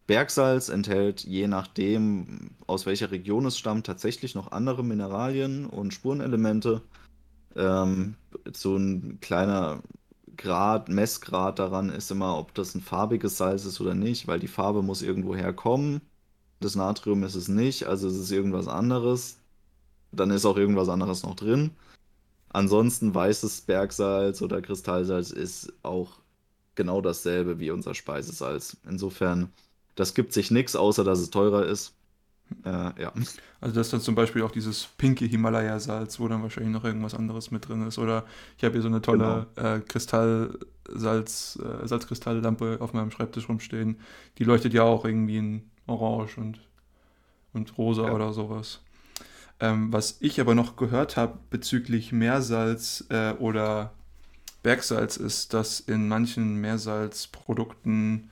A: Bergsalz enthält je nachdem, aus welcher Region es stammt, tatsächlich noch andere Mineralien und Spurenelemente. Ähm, so ein kleiner Grad, Messgrad daran ist immer, ob das ein farbiges Salz ist oder nicht, weil die Farbe muss irgendwo herkommen. Das Natrium ist es nicht, also es ist irgendwas anderes. Dann ist auch irgendwas anderes noch drin. Ansonsten weißes Bergsalz oder Kristallsalz ist auch genau dasselbe wie unser Speisesalz. Insofern, das gibt sich nichts, außer dass es teurer ist. Äh, ja.
B: Also das ist dann zum Beispiel auch dieses pinke Himalaya-Salz, wo dann wahrscheinlich noch irgendwas anderes mit drin ist. Oder ich habe hier so eine tolle genau. äh, Kristallsalz, äh, Salzkristalllampe auf meinem Schreibtisch rumstehen. Die leuchtet ja auch irgendwie in Orange und, und Rosa ja. oder sowas. Ähm, was ich aber noch gehört habe bezüglich Meersalz äh, oder Bergsalz ist, dass in manchen Meersalzprodukten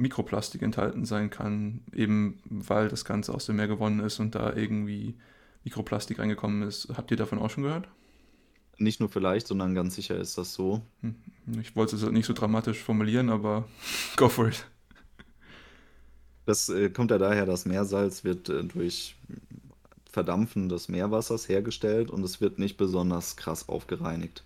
B: Mikroplastik enthalten sein kann, eben weil das Ganze aus dem Meer gewonnen ist und da irgendwie Mikroplastik reingekommen ist. Habt ihr davon auch schon gehört?
A: Nicht nur vielleicht, sondern ganz sicher ist das so. Hm,
B: ich wollte es nicht so dramatisch formulieren, aber go for it.
A: Das äh, kommt ja daher, dass Meersalz wird äh, durch Verdampfen des Meerwassers hergestellt und es wird nicht besonders krass aufgereinigt.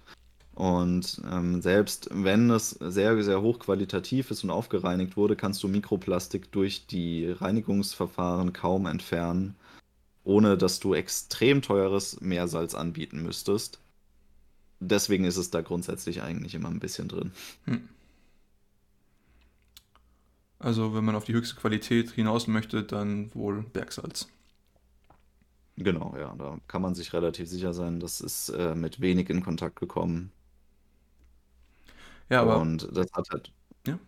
A: Und ähm, selbst wenn es sehr, sehr hochqualitativ ist und aufgereinigt wurde, kannst du Mikroplastik durch die Reinigungsverfahren kaum entfernen, ohne dass du extrem teures Meersalz anbieten müsstest. Deswegen ist es da grundsätzlich eigentlich immer ein bisschen drin. Hm.
B: Also wenn man auf die höchste Qualität hinaus möchte, dann wohl Bergsalz.
A: Genau, ja, da kann man sich relativ sicher sein, das ist äh, mit wenig in Kontakt gekommen. Ja, aber Und das hat halt ja.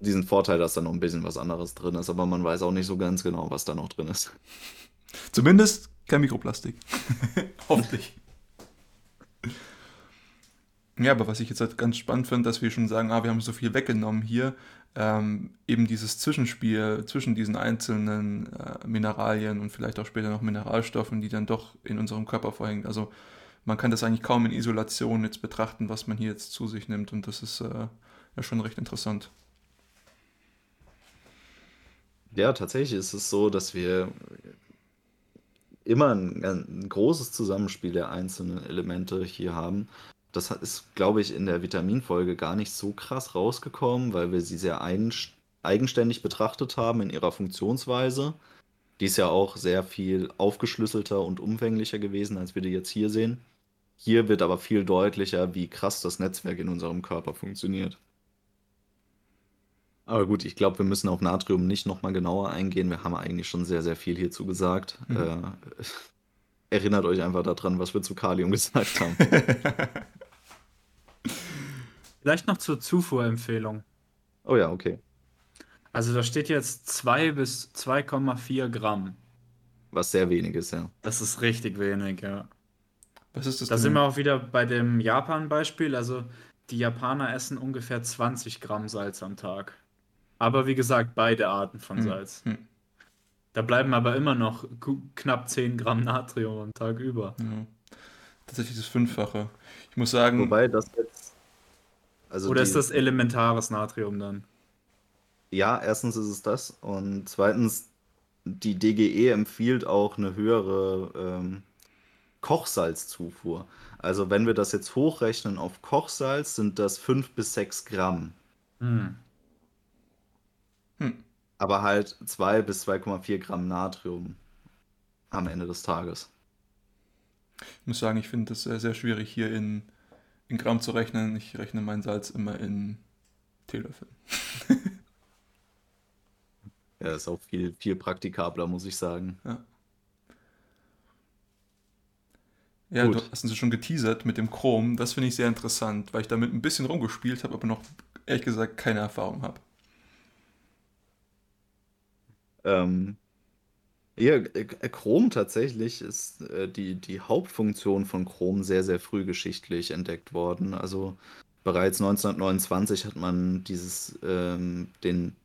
A: diesen Vorteil, dass da noch ein bisschen was anderes drin ist, aber man weiß auch nicht so ganz genau, was da noch drin ist.
B: Zumindest kein Mikroplastik. Hoffentlich. Ja, aber was ich jetzt halt ganz spannend finde, dass wir schon sagen, ah, wir haben so viel weggenommen hier, ähm, eben dieses Zwischenspiel zwischen diesen einzelnen äh, Mineralien und vielleicht auch später noch Mineralstoffen, die dann doch in unserem Körper vorhängen. Also man kann das eigentlich kaum in Isolation jetzt betrachten, was man hier jetzt zu sich nimmt und das ist äh, ja schon recht interessant.
A: Ja, tatsächlich ist es so, dass wir immer ein, ein großes Zusammenspiel der einzelnen Elemente hier haben das ist, glaube ich, in der Vitaminfolge gar nicht so krass rausgekommen, weil wir sie sehr eigenständig betrachtet haben in ihrer Funktionsweise. Die ist ja auch sehr viel aufgeschlüsselter und umfänglicher gewesen, als wir die jetzt hier sehen. Hier wird aber viel deutlicher, wie krass das Netzwerk in unserem Körper funktioniert. Aber gut, ich glaube, wir müssen auf Natrium nicht nochmal genauer eingehen. Wir haben eigentlich schon sehr, sehr viel hierzu gesagt. Mhm. Äh, erinnert euch einfach daran, was wir zu Kalium gesagt haben.
C: Vielleicht noch zur Zufuhrempfehlung.
A: Oh ja, okay.
C: Also da steht jetzt 2 bis 2,4 Gramm.
A: Was sehr wenig ist, ja.
C: Das ist richtig wenig, ja.
B: Was ist das?
C: Da sind wir auch wieder bei dem Japan-Beispiel. Also die Japaner essen ungefähr 20 Gramm Salz am Tag. Aber wie gesagt, beide Arten von hm, Salz. Hm. Da bleiben aber immer noch knapp 10 Gramm Natrium am Tag über. Ja.
B: Tatsächlich das Fünffache. Ich muss sagen.
A: Wobei das jetzt
C: also Oder die, ist das elementares Natrium dann?
A: Ja, erstens ist es das und zweitens, die DGE empfiehlt auch eine höhere ähm, Kochsalzzufuhr. Also wenn wir das jetzt hochrechnen auf Kochsalz, sind das 5 bis 6 Gramm. Hm. Hm. Aber halt 2 bis 2,4 Gramm Natrium am Ende des Tages.
B: Ich muss sagen, ich finde das sehr, sehr schwierig hier in in Gramm zu rechnen. Ich rechne mein Salz immer in Teelöffeln.
A: ja, ist auch viel, viel praktikabler, muss ich sagen.
B: Ja. Ja, Gut. du hast uns schon geteasert mit dem Chrom. Das finde ich sehr interessant, weil ich damit ein bisschen rumgespielt habe, aber noch ehrlich gesagt keine Erfahrung habe.
A: Ähm, ja, äh, Chrom tatsächlich ist äh, die, die Hauptfunktion von Chrom sehr, sehr frühgeschichtlich entdeckt worden. Also bereits 1929 hat man dieses, ähm, den,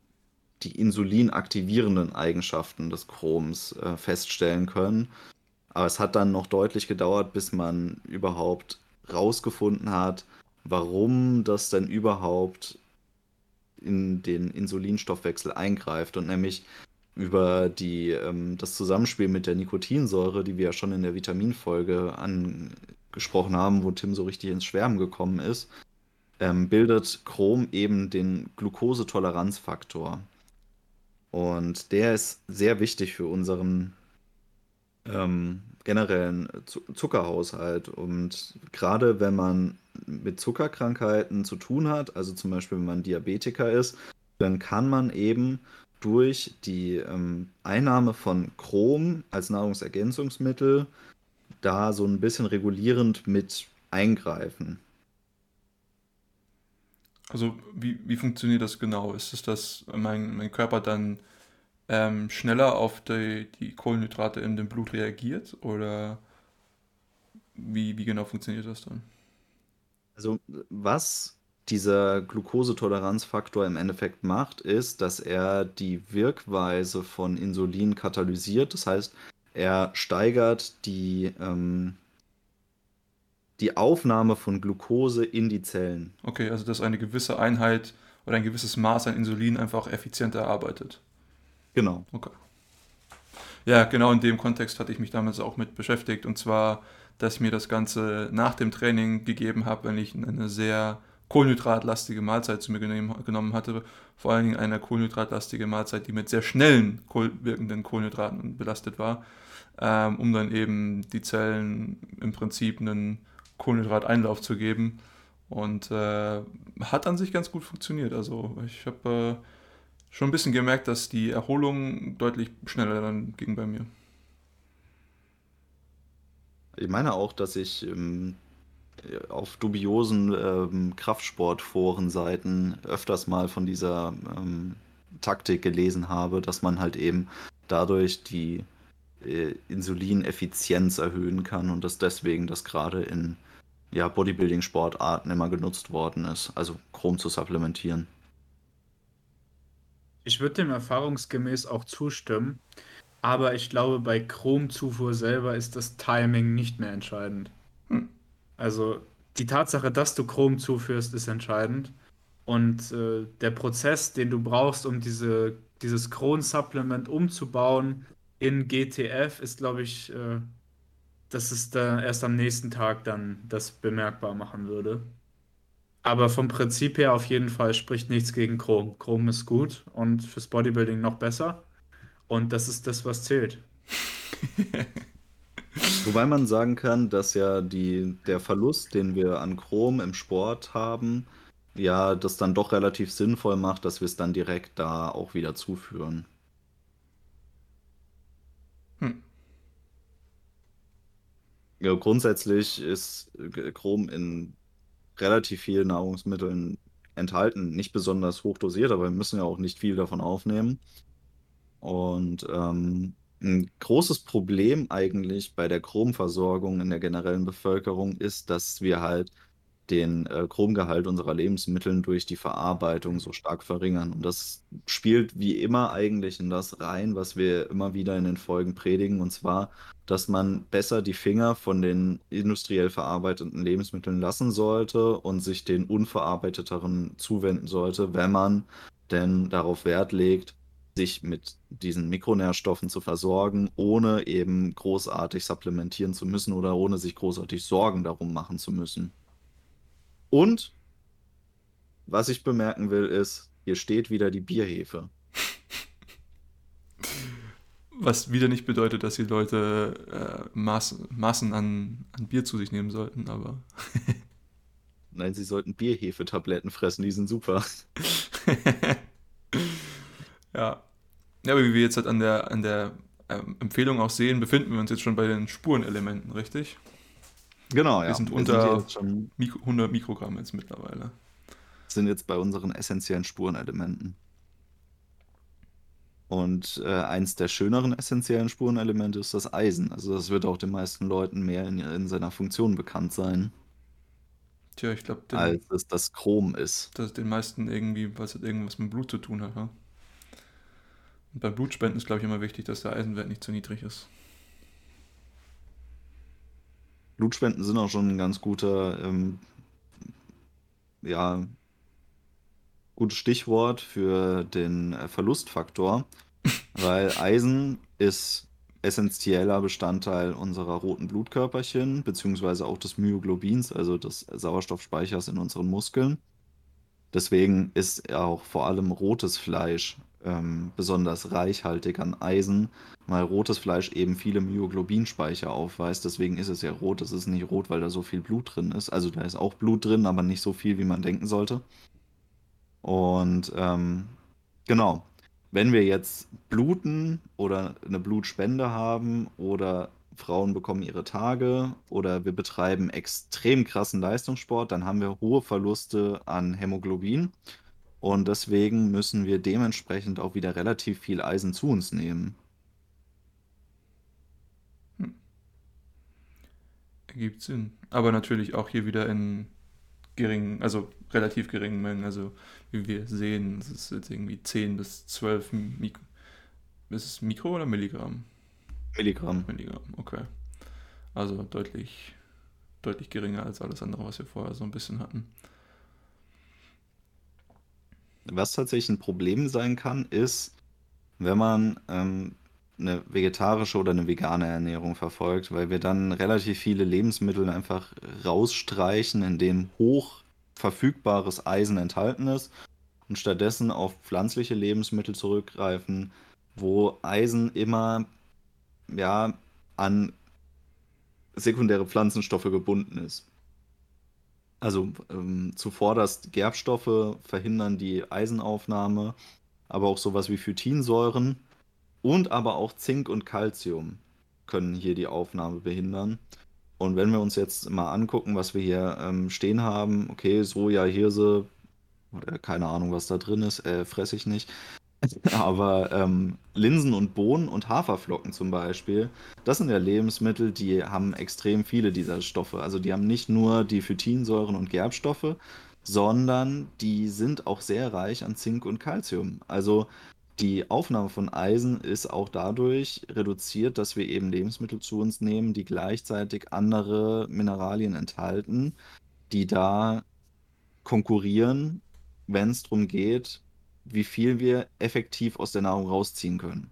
A: die insulinaktivierenden Eigenschaften des Chroms äh, feststellen können. Aber es hat dann noch deutlich gedauert, bis man überhaupt rausgefunden hat, warum das denn überhaupt in den Insulinstoffwechsel eingreift und nämlich über die, ähm, das Zusammenspiel mit der Nikotinsäure, die wir ja schon in der Vitaminfolge angesprochen haben, wo Tim so richtig ins Schwärmen gekommen ist, ähm, bildet Chrom eben den Glukosetoleranzfaktor. Und der ist sehr wichtig für unseren ähm, generellen Zuckerhaushalt. Und gerade wenn man mit Zuckerkrankheiten zu tun hat, also zum Beispiel wenn man Diabetiker ist, dann kann man eben durch die ähm, Einnahme von Chrom als Nahrungsergänzungsmittel da so ein bisschen regulierend mit eingreifen.
B: Also wie, wie funktioniert das genau? Ist es, dass mein, mein Körper dann ähm, schneller auf die, die Kohlenhydrate in dem Blut reagiert? Oder wie, wie genau funktioniert das dann?
A: Also was dieser Glukosetoleranzfaktor im Endeffekt macht, ist, dass er die Wirkweise von Insulin katalysiert. Das heißt, er steigert die, ähm, die Aufnahme von Glucose in die Zellen.
B: Okay, also dass eine gewisse Einheit oder ein gewisses Maß an Insulin einfach effizienter arbeitet.
A: Genau.
B: Okay. Ja, genau in dem Kontext hatte ich mich damals auch mit beschäftigt. Und zwar, dass ich mir das Ganze nach dem Training gegeben habe, wenn ich eine sehr kohlenhydratlastige Mahlzeit zu mir genommen hatte. Vor allen Dingen eine kohlenhydratlastige Mahlzeit, die mit sehr schnellen wirkenden Kohlenhydraten belastet war, ähm, um dann eben die Zellen im Prinzip einen Kohlenhydrateinlauf zu geben. Und äh, hat an sich ganz gut funktioniert. Also ich habe äh, schon ein bisschen gemerkt, dass die Erholung deutlich schneller dann ging bei mir.
A: Ich meine auch, dass ich ähm, auf dubiosen ähm, Kraftsportforenseiten öfters mal von dieser ähm, Taktik gelesen habe, dass man halt eben dadurch die äh, Insulineffizienz erhöhen kann und dass deswegen das gerade in ja, Bodybuilding-Sportarten immer genutzt worden ist, also Chrom zu supplementieren.
C: Ich würde dem erfahrungsgemäß auch zustimmen, aber ich glaube, bei Chromzufuhr selber ist das Timing nicht mehr entscheidend. Hm. Also die Tatsache, dass du Chrom zuführst, ist entscheidend. Und äh, der Prozess, den du brauchst, um diese, dieses Kron-Supplement umzubauen in GTF, ist, glaube ich, äh, dass es da erst am nächsten Tag dann das bemerkbar machen würde. Aber vom Prinzip her auf jeden Fall spricht nichts gegen Chrom. Chrom ist gut und fürs Bodybuilding noch besser. Und das ist das, was zählt.
A: Wobei man sagen kann, dass ja die, der Verlust, den wir an Chrom im Sport haben, ja, das dann doch relativ sinnvoll macht, dass wir es dann direkt da auch wieder zuführen. Hm. Ja, grundsätzlich ist Chrom in relativ vielen Nahrungsmitteln enthalten. Nicht besonders hoch dosiert, aber wir müssen ja auch nicht viel davon aufnehmen. Und ähm, ein großes Problem eigentlich bei der Chromversorgung in der generellen Bevölkerung ist, dass wir halt den äh, Chromgehalt unserer Lebensmittel durch die Verarbeitung so stark verringern. Und das spielt wie immer eigentlich in das rein, was wir immer wieder in den Folgen predigen, und zwar, dass man besser die Finger von den industriell verarbeiteten Lebensmitteln lassen sollte und sich den unverarbeiteteren zuwenden sollte, wenn man denn darauf Wert legt, sich mit diesen Mikronährstoffen zu versorgen, ohne eben großartig supplementieren zu müssen oder ohne sich großartig Sorgen darum machen zu müssen. Und was ich bemerken will, ist, hier steht wieder die Bierhefe.
B: Was wieder nicht bedeutet, dass die Leute äh, Maß, Maßen an, an Bier zu sich nehmen sollten, aber.
A: Nein, sie sollten Bierhefe-Tabletten fressen, die sind super.
B: Ja. Ja, aber wie wir jetzt halt an der, an der ähm, Empfehlung auch sehen, befinden wir uns jetzt schon bei den Spurenelementen, richtig?
A: Genau, ja.
B: Wir sind
A: Wir
B: unter
A: schon,
B: Mikro 100 Mikrogramm jetzt mittlerweile.
A: sind jetzt bei unseren essentiellen Spurenelementen. Und äh, eins der schöneren essentiellen Spurenelemente ist das Eisen. Also das wird auch den meisten Leuten mehr in, in seiner Funktion bekannt sein,
B: Tja, ich glaube,
A: als es das Chrom ist.
B: das den meisten irgendwie, was irgendwas mit Blut zu tun hat. Ja? Und beim Blutspenden ist, glaube ich, immer wichtig, dass der Eisenwert nicht zu niedrig ist.
A: Blutspenden sind auch schon ein ganz guter, ähm, ja, gutes Stichwort für den äh, Verlustfaktor, weil Eisen ist essentieller Bestandteil unserer roten Blutkörperchen, beziehungsweise auch des Myoglobins, also des Sauerstoffspeichers in unseren Muskeln. Deswegen ist auch vor allem rotes Fleisch ähm, besonders reichhaltig an Eisen, weil rotes Fleisch eben viele Myoglobinspeicher aufweist. Deswegen ist es ja rot. Es ist nicht rot, weil da so viel Blut drin ist. Also da ist auch Blut drin, aber nicht so viel, wie man denken sollte. Und ähm, genau, wenn wir jetzt bluten oder eine Blutspende haben oder Frauen bekommen ihre Tage oder wir betreiben extrem krassen Leistungssport, dann haben wir hohe Verluste an Hämoglobin und deswegen müssen wir dementsprechend auch wieder relativ viel Eisen zu uns nehmen.
B: Ergibt Sinn. Aber natürlich auch hier wieder in geringen, also relativ geringen Mengen. Also wie wir sehen, es ist jetzt irgendwie 10 bis 12 Mik ist es Mikro oder Milligramm?
A: Milligramm.
B: Milligramm, okay. Also deutlich, deutlich geringer als alles andere, was wir vorher so ein bisschen hatten.
A: Was tatsächlich ein Problem sein kann, ist, wenn man ähm, eine vegetarische oder eine vegane Ernährung verfolgt, weil wir dann relativ viele Lebensmittel einfach rausstreichen, in denen hoch verfügbares Eisen enthalten ist und stattdessen auf pflanzliche Lebensmittel zurückgreifen, wo Eisen immer ja an sekundäre Pflanzenstoffe gebunden ist. Also ähm, zuvorderst Gerbstoffe verhindern die Eisenaufnahme, aber auch sowas wie Phytinsäuren und aber auch Zink und Calcium können hier die Aufnahme behindern. Und wenn wir uns jetzt mal angucken, was wir hier ähm, stehen haben, okay, Soja, Hirse, oder keine Ahnung, was da drin ist, äh, fresse ich nicht. Aber ähm, Linsen und Bohnen und Haferflocken zum Beispiel, das sind ja Lebensmittel, die haben extrem viele dieser Stoffe. Also die haben nicht nur die Phytinsäuren und Gerbstoffe, sondern die sind auch sehr reich an Zink und Calcium. Also die Aufnahme von Eisen ist auch dadurch reduziert, dass wir eben Lebensmittel zu uns nehmen, die gleichzeitig andere Mineralien enthalten, die da konkurrieren, wenn es darum geht, wie viel wir effektiv aus der Nahrung rausziehen können.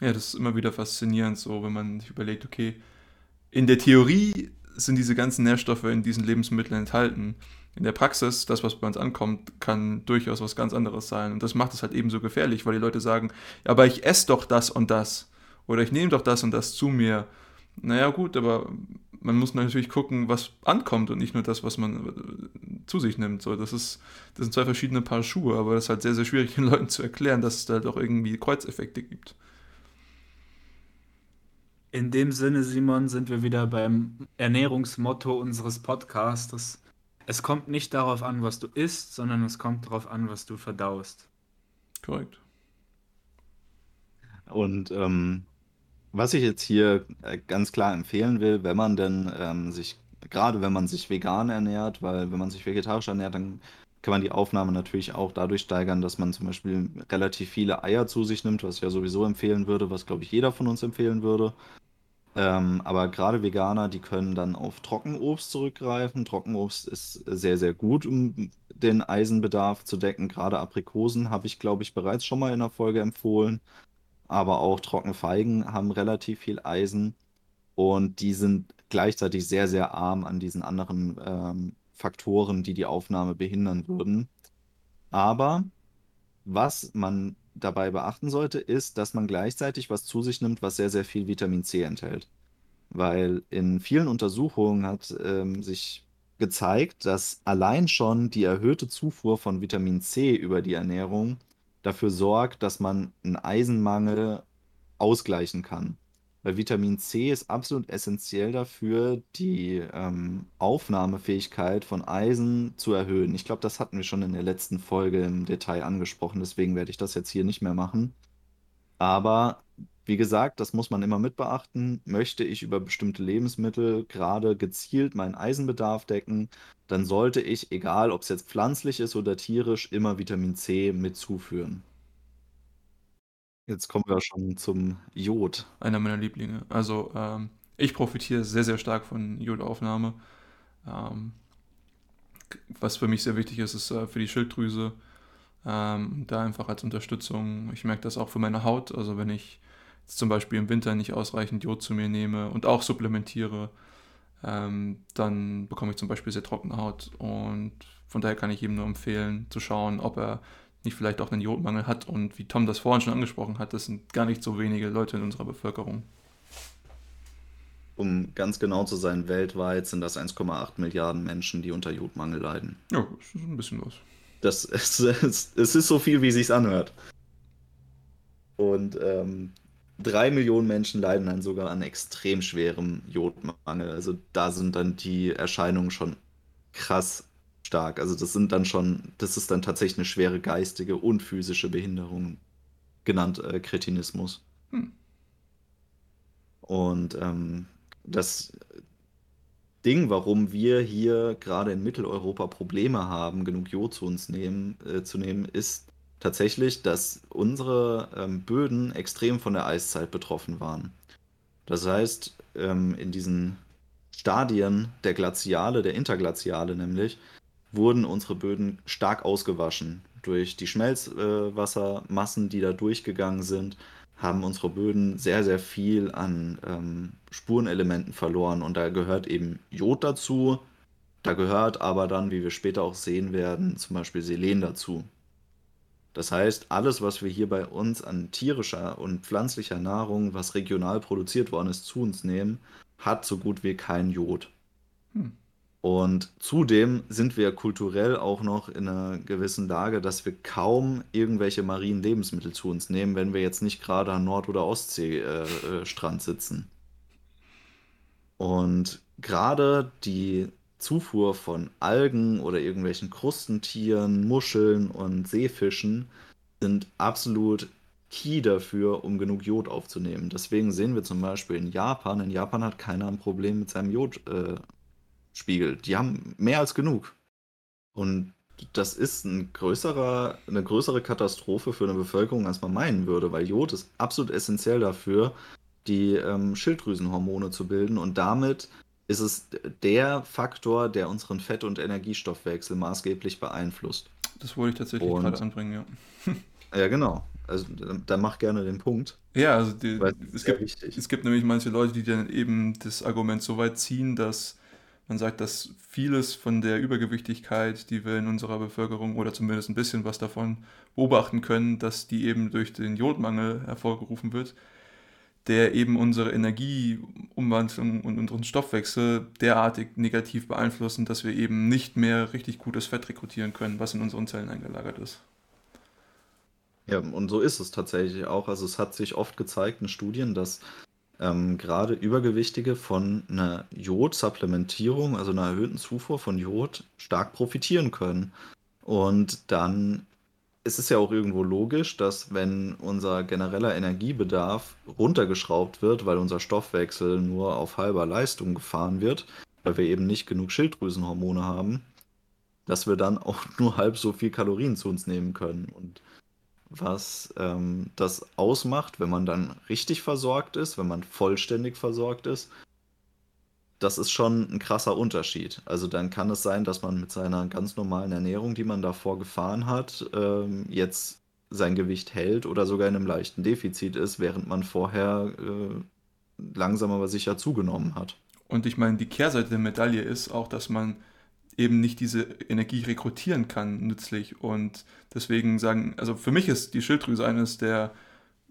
B: Ja, das ist immer wieder faszinierend, so wenn man sich überlegt, okay, in der Theorie sind diese ganzen Nährstoffe in diesen Lebensmitteln enthalten. In der Praxis, das, was bei uns ankommt, kann durchaus was ganz anderes sein. Und das macht es halt eben so gefährlich, weil die Leute sagen, aber ich esse doch das und das. Oder ich nehme doch das und das zu mir. Naja, gut, aber man muss natürlich gucken, was ankommt und nicht nur das, was man äh, zu sich nimmt. So, das, ist, das sind zwei verschiedene Paar Schuhe, aber das ist halt sehr, sehr schwierig, den Leuten zu erklären, dass es da auch irgendwie Kreuzeffekte gibt.
C: In dem Sinne, Simon, sind wir wieder beim Ernährungsmotto unseres Podcastes. Es kommt nicht darauf an, was du isst, sondern es kommt darauf an, was du verdaust.
B: Korrekt.
A: Und ähm, was ich jetzt hier äh, ganz klar empfehlen will, wenn man denn ähm, sich, gerade wenn man sich vegan ernährt, weil wenn man sich vegetarisch ernährt, dann kann man die Aufnahme natürlich auch dadurch steigern, dass man zum Beispiel relativ viele Eier zu sich nimmt, was ich ja sowieso empfehlen würde, was glaube ich jeder von uns empfehlen würde. Ähm, aber gerade Veganer, die können dann auf Trockenobst zurückgreifen. Trockenobst ist sehr, sehr gut, um den Eisenbedarf zu decken. Gerade Aprikosen habe ich, glaube ich, bereits schon mal in der Folge empfohlen. Aber auch Trockenfeigen haben relativ viel Eisen und die sind gleichzeitig sehr, sehr arm an diesen anderen ähm, Faktoren, die die Aufnahme behindern würden. Aber was man dabei beachten sollte, ist, dass man gleichzeitig was zu sich nimmt, was sehr, sehr viel Vitamin C enthält. Weil in vielen Untersuchungen hat ähm, sich gezeigt, dass allein schon die erhöhte Zufuhr von Vitamin C über die Ernährung dafür sorgt, dass man einen Eisenmangel ausgleichen kann. weil Vitamin C ist absolut essentiell dafür, die ähm, Aufnahmefähigkeit von Eisen zu erhöhen. Ich glaube, das hatten wir schon in der letzten Folge im Detail angesprochen, deswegen werde ich das jetzt hier nicht mehr machen. Aber wie gesagt, das muss man immer mit beachten. Möchte ich über bestimmte Lebensmittel gerade gezielt meinen Eisenbedarf decken, dann sollte ich, egal ob es jetzt pflanzlich ist oder tierisch, immer Vitamin C mit zuführen. Jetzt kommen wir schon zum Jod.
B: Einer meiner Lieblinge. Also ähm, ich profitiere sehr, sehr stark von Jodaufnahme. Ähm, was für mich sehr wichtig ist, ist äh, für die Schilddrüse. Ähm, da einfach als Unterstützung. Ich merke das auch für meine Haut. Also wenn ich zum Beispiel im Winter nicht ausreichend Jod zu mir nehme und auch supplementiere, ähm, dann bekomme ich zum Beispiel sehr trockene Haut. Und von daher kann ich ihm nur empfehlen, zu schauen, ob er nicht vielleicht auch einen Jodmangel hat. Und wie Tom das vorhin schon angesprochen hat, das sind gar nicht so wenige Leute in unserer Bevölkerung.
A: Um ganz genau zu sein, weltweit sind das 1,8 Milliarden Menschen, die unter Jodmangel leiden.
B: Ja, das ist ein bisschen was.
A: Das ist, es ist so viel, wie es sich anhört. Und ähm, drei Millionen Menschen leiden dann sogar an extrem schwerem Jodmangel. Also da sind dann die Erscheinungen schon krass stark. Also das sind dann schon, das ist dann tatsächlich eine schwere geistige und physische Behinderung, genannt äh, Kretinismus. Hm. Und ähm, das Ding, warum wir hier gerade in Mitteleuropa Probleme haben, genug Jod zu uns nehmen, äh, zu nehmen, ist tatsächlich, dass unsere ähm, Böden extrem von der Eiszeit betroffen waren. Das heißt, ähm, in diesen Stadien der Glaziale, der Interglaziale nämlich, wurden unsere Böden stark ausgewaschen. Durch die Schmelzwassermassen, äh, die da durchgegangen sind, haben unsere Böden sehr, sehr viel an ähm, Spurenelementen verloren. Und da gehört eben Jod dazu. Da gehört aber dann, wie wir später auch sehen werden, zum Beispiel Selen dazu. Das heißt, alles, was wir hier bei uns an tierischer und pflanzlicher Nahrung, was regional produziert worden ist, zu uns nehmen, hat so gut wie kein Jod. Hm. Und zudem sind wir kulturell auch noch in einer gewissen Lage, dass wir kaum irgendwelche marinen Lebensmittel zu uns nehmen, wenn wir jetzt nicht gerade am Nord- oder Ostseestrand äh, sitzen. Und gerade die Zufuhr von Algen oder irgendwelchen Krustentieren, Muscheln und Seefischen sind absolut key dafür, um genug Jod aufzunehmen. Deswegen sehen wir zum Beispiel in Japan, in Japan hat keiner ein Problem mit seinem Jodspiegel. Äh, Die haben mehr als genug. Und das ist ein größerer, eine größere Katastrophe für eine Bevölkerung, als man meinen würde, weil Jod ist absolut essentiell dafür, die ähm, Schilddrüsenhormone zu bilden und damit ist es der Faktor, der unseren Fett- und Energiestoffwechsel maßgeblich beeinflusst.
B: Das wollte ich tatsächlich und, gerade anbringen, ja.
A: ja, genau. Also da mach gerne den Punkt.
B: Ja, also die, es, gibt, es gibt nämlich manche Leute, die dann eben das Argument so weit ziehen, dass man sagt, dass vieles von der Übergewichtigkeit, die wir in unserer Bevölkerung oder zumindest ein bisschen was davon beobachten können, dass die eben durch den Jodmangel hervorgerufen wird der eben unsere Energieumwandlung und unseren Stoffwechsel derartig negativ beeinflussen, dass wir eben nicht mehr richtig gutes Fett rekrutieren können, was in unseren Zellen eingelagert ist.
A: Ja, und so ist es tatsächlich auch. Also es hat sich oft gezeigt in Studien, dass ähm, gerade Übergewichtige von einer Jodsupplementierung, also einer erhöhten Zufuhr von Jod, stark profitieren können. Und dann es ist ja auch irgendwo logisch, dass wenn unser genereller Energiebedarf runtergeschraubt wird, weil unser Stoffwechsel nur auf halber Leistung gefahren wird, weil wir eben nicht genug Schilddrüsenhormone haben, dass wir dann auch nur halb so viel Kalorien zu uns nehmen können. Und was ähm, das ausmacht, wenn man dann richtig versorgt ist, wenn man vollständig versorgt ist, das ist schon ein krasser Unterschied. Also dann kann es sein, dass man mit seiner ganz normalen Ernährung, die man davor gefahren hat, ähm, jetzt sein Gewicht hält oder sogar in einem leichten Defizit ist, während man vorher äh, langsam aber sicher zugenommen hat.
B: Und ich meine, die Kehrseite der Medaille ist auch, dass man eben nicht diese Energie rekrutieren kann nützlich. Und deswegen sagen, also für mich ist die Schilddrüse eines der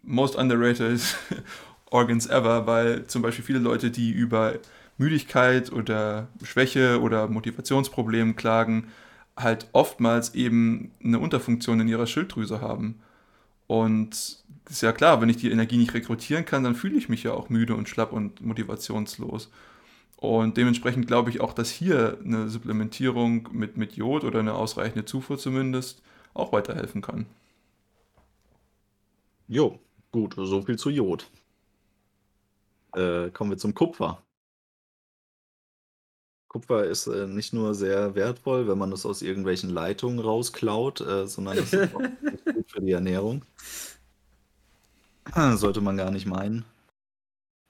B: most underrated Organs ever, weil zum Beispiel viele Leute, die über Müdigkeit oder Schwäche oder Motivationsproblemen klagen, halt oftmals eben eine Unterfunktion in ihrer Schilddrüse haben. Und ist ja klar, wenn ich die Energie nicht rekrutieren kann, dann fühle ich mich ja auch müde und schlapp und motivationslos. Und dementsprechend glaube ich auch, dass hier eine Supplementierung mit, mit Jod oder eine ausreichende Zufuhr zumindest auch weiterhelfen kann.
A: Jo, gut, so viel zu Jod. Äh, kommen wir zum Kupfer. Kupfer ist äh, nicht nur sehr wertvoll, wenn man es aus irgendwelchen Leitungen rausklaut, äh, sondern es ist auch gut für die Ernährung. Sollte man gar nicht meinen.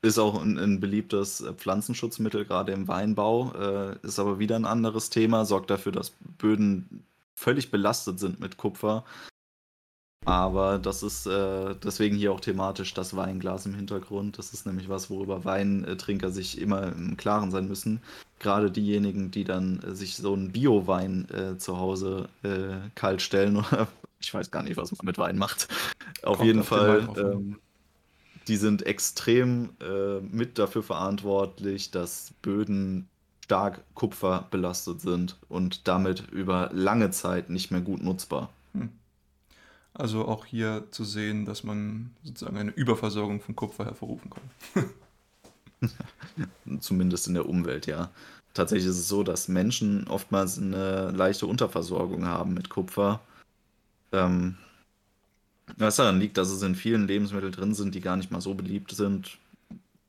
A: Ist auch ein, ein beliebtes äh, Pflanzenschutzmittel, gerade im Weinbau. Äh, ist aber wieder ein anderes Thema, sorgt dafür, dass Böden völlig belastet sind mit Kupfer. Aber das ist äh, deswegen hier auch thematisch das Weinglas im Hintergrund. Das ist nämlich was, worüber Weintrinker sich immer im Klaren sein müssen. Gerade diejenigen, die dann äh, sich so einen Bio-Wein äh, zu Hause äh, kalt stellen oder ich weiß gar nicht, was man mit Wein macht. Auf Kommt jeden auf Fall, ähm, die sind extrem äh, mit dafür verantwortlich, dass Böden stark kupferbelastet sind und damit über lange Zeit nicht mehr gut nutzbar. Hm.
B: Also auch hier zu sehen, dass man sozusagen eine Überversorgung von Kupfer hervorrufen kann.
A: Zumindest in der Umwelt, ja. Tatsächlich ist es so, dass Menschen oftmals eine leichte Unterversorgung haben mit Kupfer. Ähm, was daran liegt, dass es in vielen Lebensmitteln drin sind, die gar nicht mal so beliebt sind.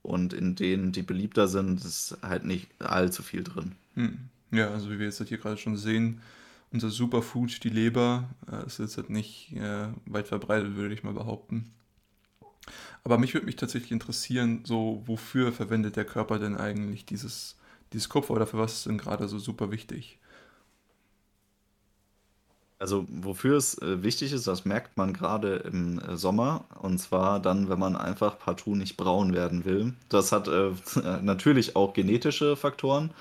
A: Und in denen, die beliebter sind, ist halt nicht allzu viel drin.
B: Hm. Ja, also wie wir jetzt hier gerade schon sehen, unser Superfood, die Leber, äh, ist jetzt halt nicht äh, weit verbreitet, würde ich mal behaupten. Aber mich würde mich tatsächlich interessieren, so wofür verwendet der Körper denn eigentlich dieses, dieses Kupfer oder für was ist denn gerade so super wichtig?
A: Also wofür es äh, wichtig ist, das merkt man gerade im Sommer. Und zwar dann, wenn man einfach partout nicht braun werden will. Das hat äh, natürlich auch genetische Faktoren.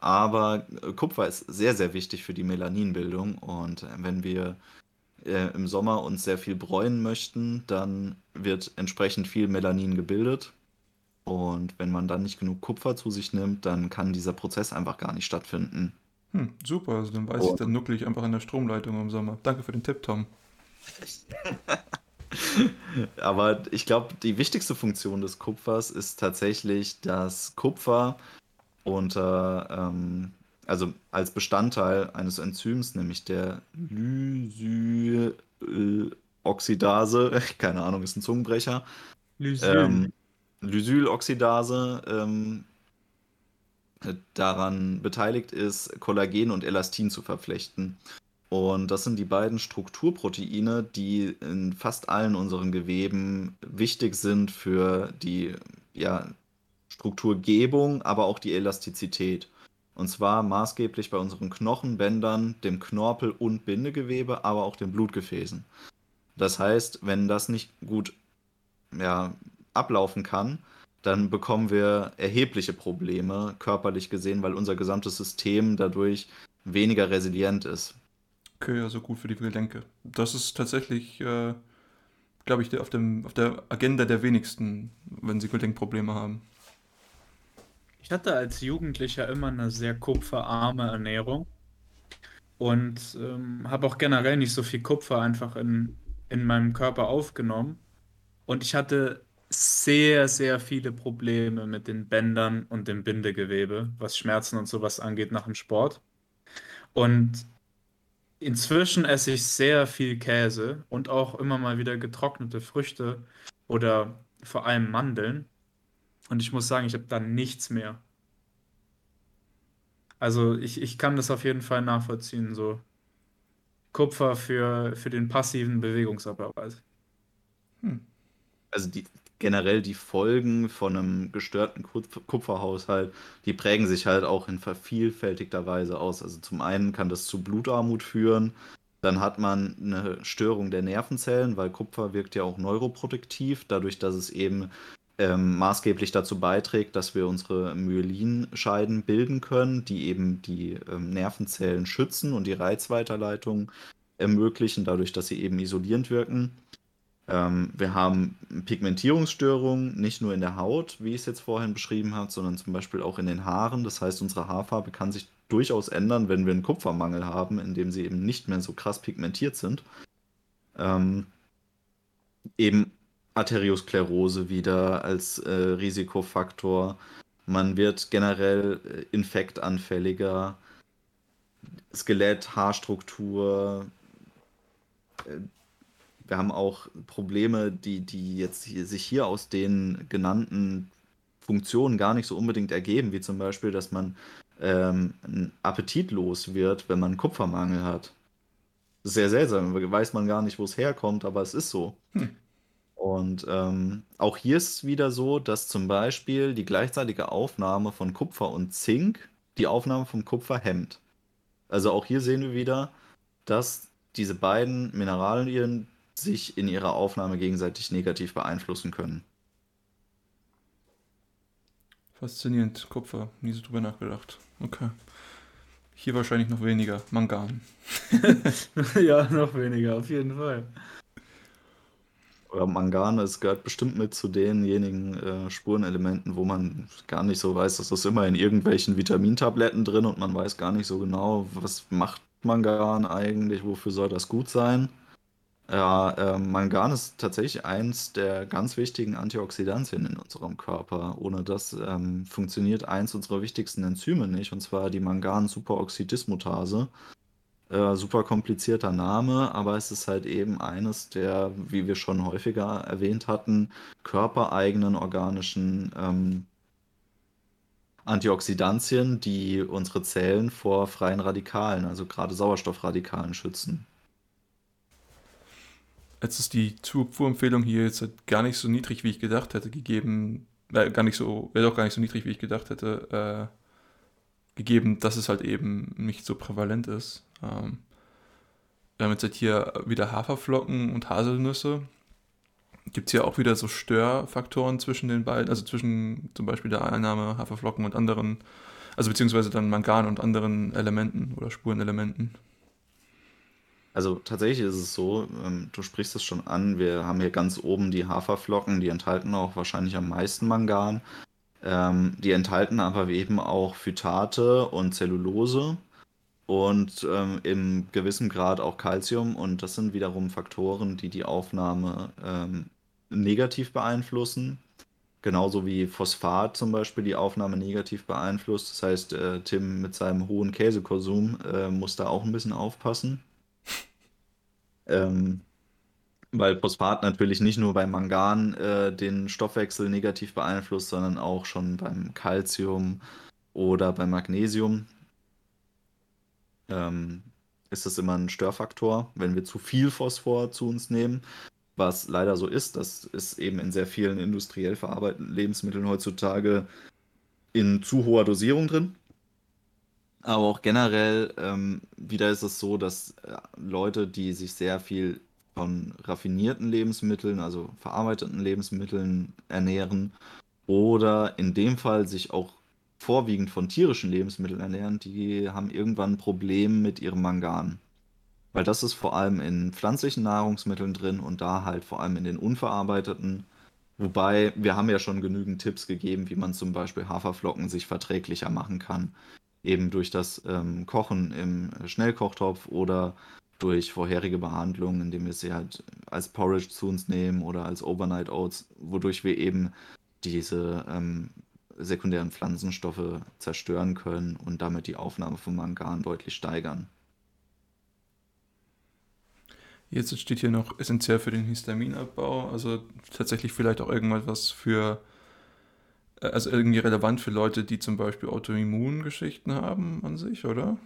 A: Aber äh, Kupfer ist sehr, sehr wichtig für die Melaninbildung. Und wenn wir äh, im Sommer uns sehr viel bräunen möchten, dann wird entsprechend viel Melanin gebildet. Und wenn man dann nicht genug Kupfer zu sich nimmt, dann kann dieser Prozess einfach gar nicht stattfinden.
B: Hm, super, also dann weiß oh. ich, dann nuckle ich einfach an der Stromleitung im Sommer. Danke für den Tipp, Tom.
A: Aber ich glaube, die wichtigste Funktion des Kupfers ist tatsächlich, dass Kupfer unter, ähm, also als Bestandteil eines Enzyms, nämlich der Lysyloxidase, keine Ahnung, ist ein Zungenbrecher. Lysyl. Ähm, Lysyloxidase ähm, daran beteiligt ist, Kollagen und Elastin zu verflechten. Und das sind die beiden Strukturproteine, die in fast allen unseren Geweben wichtig sind für die ja, Strukturgebung, aber auch die Elastizität. Und zwar maßgeblich bei unseren Knochenbändern, dem Knorpel und Bindegewebe, aber auch den Blutgefäßen. Das heißt, wenn das nicht gut ja, ablaufen kann, dann bekommen wir erhebliche Probleme, körperlich gesehen, weil unser gesamtes System dadurch weniger resilient ist.
B: Okay, also gut für die Gelenke. Das ist tatsächlich, äh, glaube ich, auf, dem, auf der Agenda der wenigsten, wenn sie Gelenkprobleme haben.
C: Ich hatte als Jugendlicher immer eine sehr kupferarme Ernährung und ähm, habe auch generell nicht so viel Kupfer einfach in, in meinem Körper aufgenommen. Und ich hatte sehr, sehr viele Probleme mit den Bändern und dem Bindegewebe, was Schmerzen und sowas angeht nach dem Sport. Und inzwischen esse ich sehr viel Käse und auch immer mal wieder getrocknete Früchte oder vor allem Mandeln. Und ich muss sagen, ich habe da nichts mehr. Also ich, ich kann das auf jeden Fall nachvollziehen, so Kupfer für, für den passiven Bewegungsapparat.
A: Hm. Also die, generell die Folgen von einem gestörten Kupferhaushalt, die prägen sich halt auch in vervielfältigter Weise aus. Also zum einen kann das zu Blutarmut führen, dann hat man eine Störung der Nervenzellen, weil Kupfer wirkt ja auch neuroprotektiv, dadurch, dass es eben ähm, maßgeblich dazu beiträgt, dass wir unsere Myelinscheiden bilden können, die eben die ähm, Nervenzellen schützen und die Reizweiterleitung ermöglichen, dadurch, dass sie eben isolierend wirken. Ähm, wir haben Pigmentierungsstörungen, nicht nur in der Haut, wie ich es jetzt vorhin beschrieben habe, sondern zum Beispiel auch in den Haaren. Das heißt, unsere Haarfarbe kann sich durchaus ändern, wenn wir einen Kupfermangel haben, indem sie eben nicht mehr so krass pigmentiert sind. Ähm, eben Arteriosklerose wieder als äh, Risikofaktor. Man wird generell äh, infektanfälliger. Skelett, Haarstruktur. Äh, wir haben auch Probleme, die, die jetzt hier, sich hier aus den genannten Funktionen gar nicht so unbedingt ergeben, wie zum Beispiel, dass man ähm, appetitlos wird, wenn man Kupfermangel hat. Sehr seltsam, weiß man gar nicht, wo es herkommt, aber es ist so. Hm. Und ähm, auch hier ist es wieder so, dass zum Beispiel die gleichzeitige Aufnahme von Kupfer und Zink die Aufnahme vom Kupfer hemmt. Also auch hier sehen wir wieder, dass diese beiden Mineralien sich in ihrer Aufnahme gegenseitig negativ beeinflussen können.
B: Faszinierend, Kupfer, nie so drüber nachgedacht. Okay. Hier wahrscheinlich noch weniger. Mangan.
C: ja, noch weniger, auf jeden Fall.
A: Oder Mangan, es gehört bestimmt mit zu denjenigen äh, Spurenelementen, wo man gar nicht so weiß, dass das immer in irgendwelchen Vitamintabletten drin und man weiß gar nicht so genau, was macht Mangan eigentlich, wofür soll das gut sein. Ja, äh, Mangan ist tatsächlich eins der ganz wichtigen Antioxidantien in unserem Körper. Ohne das ähm, funktioniert eins unserer wichtigsten Enzyme nicht, und zwar die Mangan-Superoxidismutase. Äh, super komplizierter Name, aber es ist halt eben eines der, wie wir schon häufiger erwähnt hatten, körpereigenen organischen ähm, Antioxidantien, die unsere Zellen vor freien Radikalen, also gerade Sauerstoffradikalen, schützen.
B: Jetzt ist die Zufuhrempfehlung hier jetzt gar nicht so niedrig, wie ich gedacht hätte, gegeben. Äh, gar nicht so, wäre doch gar nicht so niedrig, wie ich gedacht hätte, äh, gegeben, dass es halt eben nicht so prävalent ist. Ähm, wir haben jetzt halt hier wieder Haferflocken und Haselnüsse. Gibt es hier auch wieder so Störfaktoren zwischen den beiden, also zwischen zum Beispiel der Einnahme Haferflocken und anderen, also beziehungsweise dann Mangan und anderen Elementen oder Spurenelementen?
A: Also tatsächlich ist es so, ähm, du sprichst es schon an, wir haben hier ganz oben die Haferflocken, die enthalten auch wahrscheinlich am meisten Mangan. Ähm, die enthalten aber eben auch Phytate und Zellulose und ähm, im gewissen Grad auch Calcium und das sind wiederum Faktoren, die die Aufnahme ähm, negativ beeinflussen. Genauso wie Phosphat zum Beispiel die Aufnahme negativ beeinflusst. Das heißt, äh, Tim mit seinem hohen Käsekonsum äh, muss da auch ein bisschen aufpassen. Ähm, weil Phosphat natürlich nicht nur beim Mangan äh, den Stoffwechsel negativ beeinflusst, sondern auch schon beim Calcium oder beim Magnesium. Ähm, ist das immer ein Störfaktor, wenn wir zu viel Phosphor zu uns nehmen, was leider so ist. Das ist eben in sehr vielen industriell verarbeiteten Lebensmitteln heutzutage in zu hoher Dosierung drin. Aber auch generell ähm, wieder ist es so, dass äh, Leute, die sich sehr viel von raffinierten Lebensmitteln, also verarbeiteten Lebensmitteln ernähren oder in dem Fall sich auch vorwiegend von tierischen Lebensmitteln ernähren, die haben irgendwann ein Problem mit ihrem Mangan. Weil das ist vor allem in pflanzlichen Nahrungsmitteln drin und da halt vor allem in den unverarbeiteten. Wobei wir haben ja schon genügend Tipps gegeben, wie man zum Beispiel Haferflocken sich verträglicher machen kann eben durch das ähm, Kochen im Schnellkochtopf oder durch vorherige Behandlungen, indem wir sie halt als Porridge zu uns nehmen oder als Overnight Oats, wodurch wir eben diese ähm, sekundären Pflanzenstoffe zerstören können und damit die Aufnahme von Mangan deutlich steigern.
B: Jetzt steht hier noch essentiell für den Histaminabbau, also tatsächlich vielleicht auch irgendwas für äh, also irgendwie relevant für Leute, die zum Beispiel Autoimmungeschichten haben an sich, oder?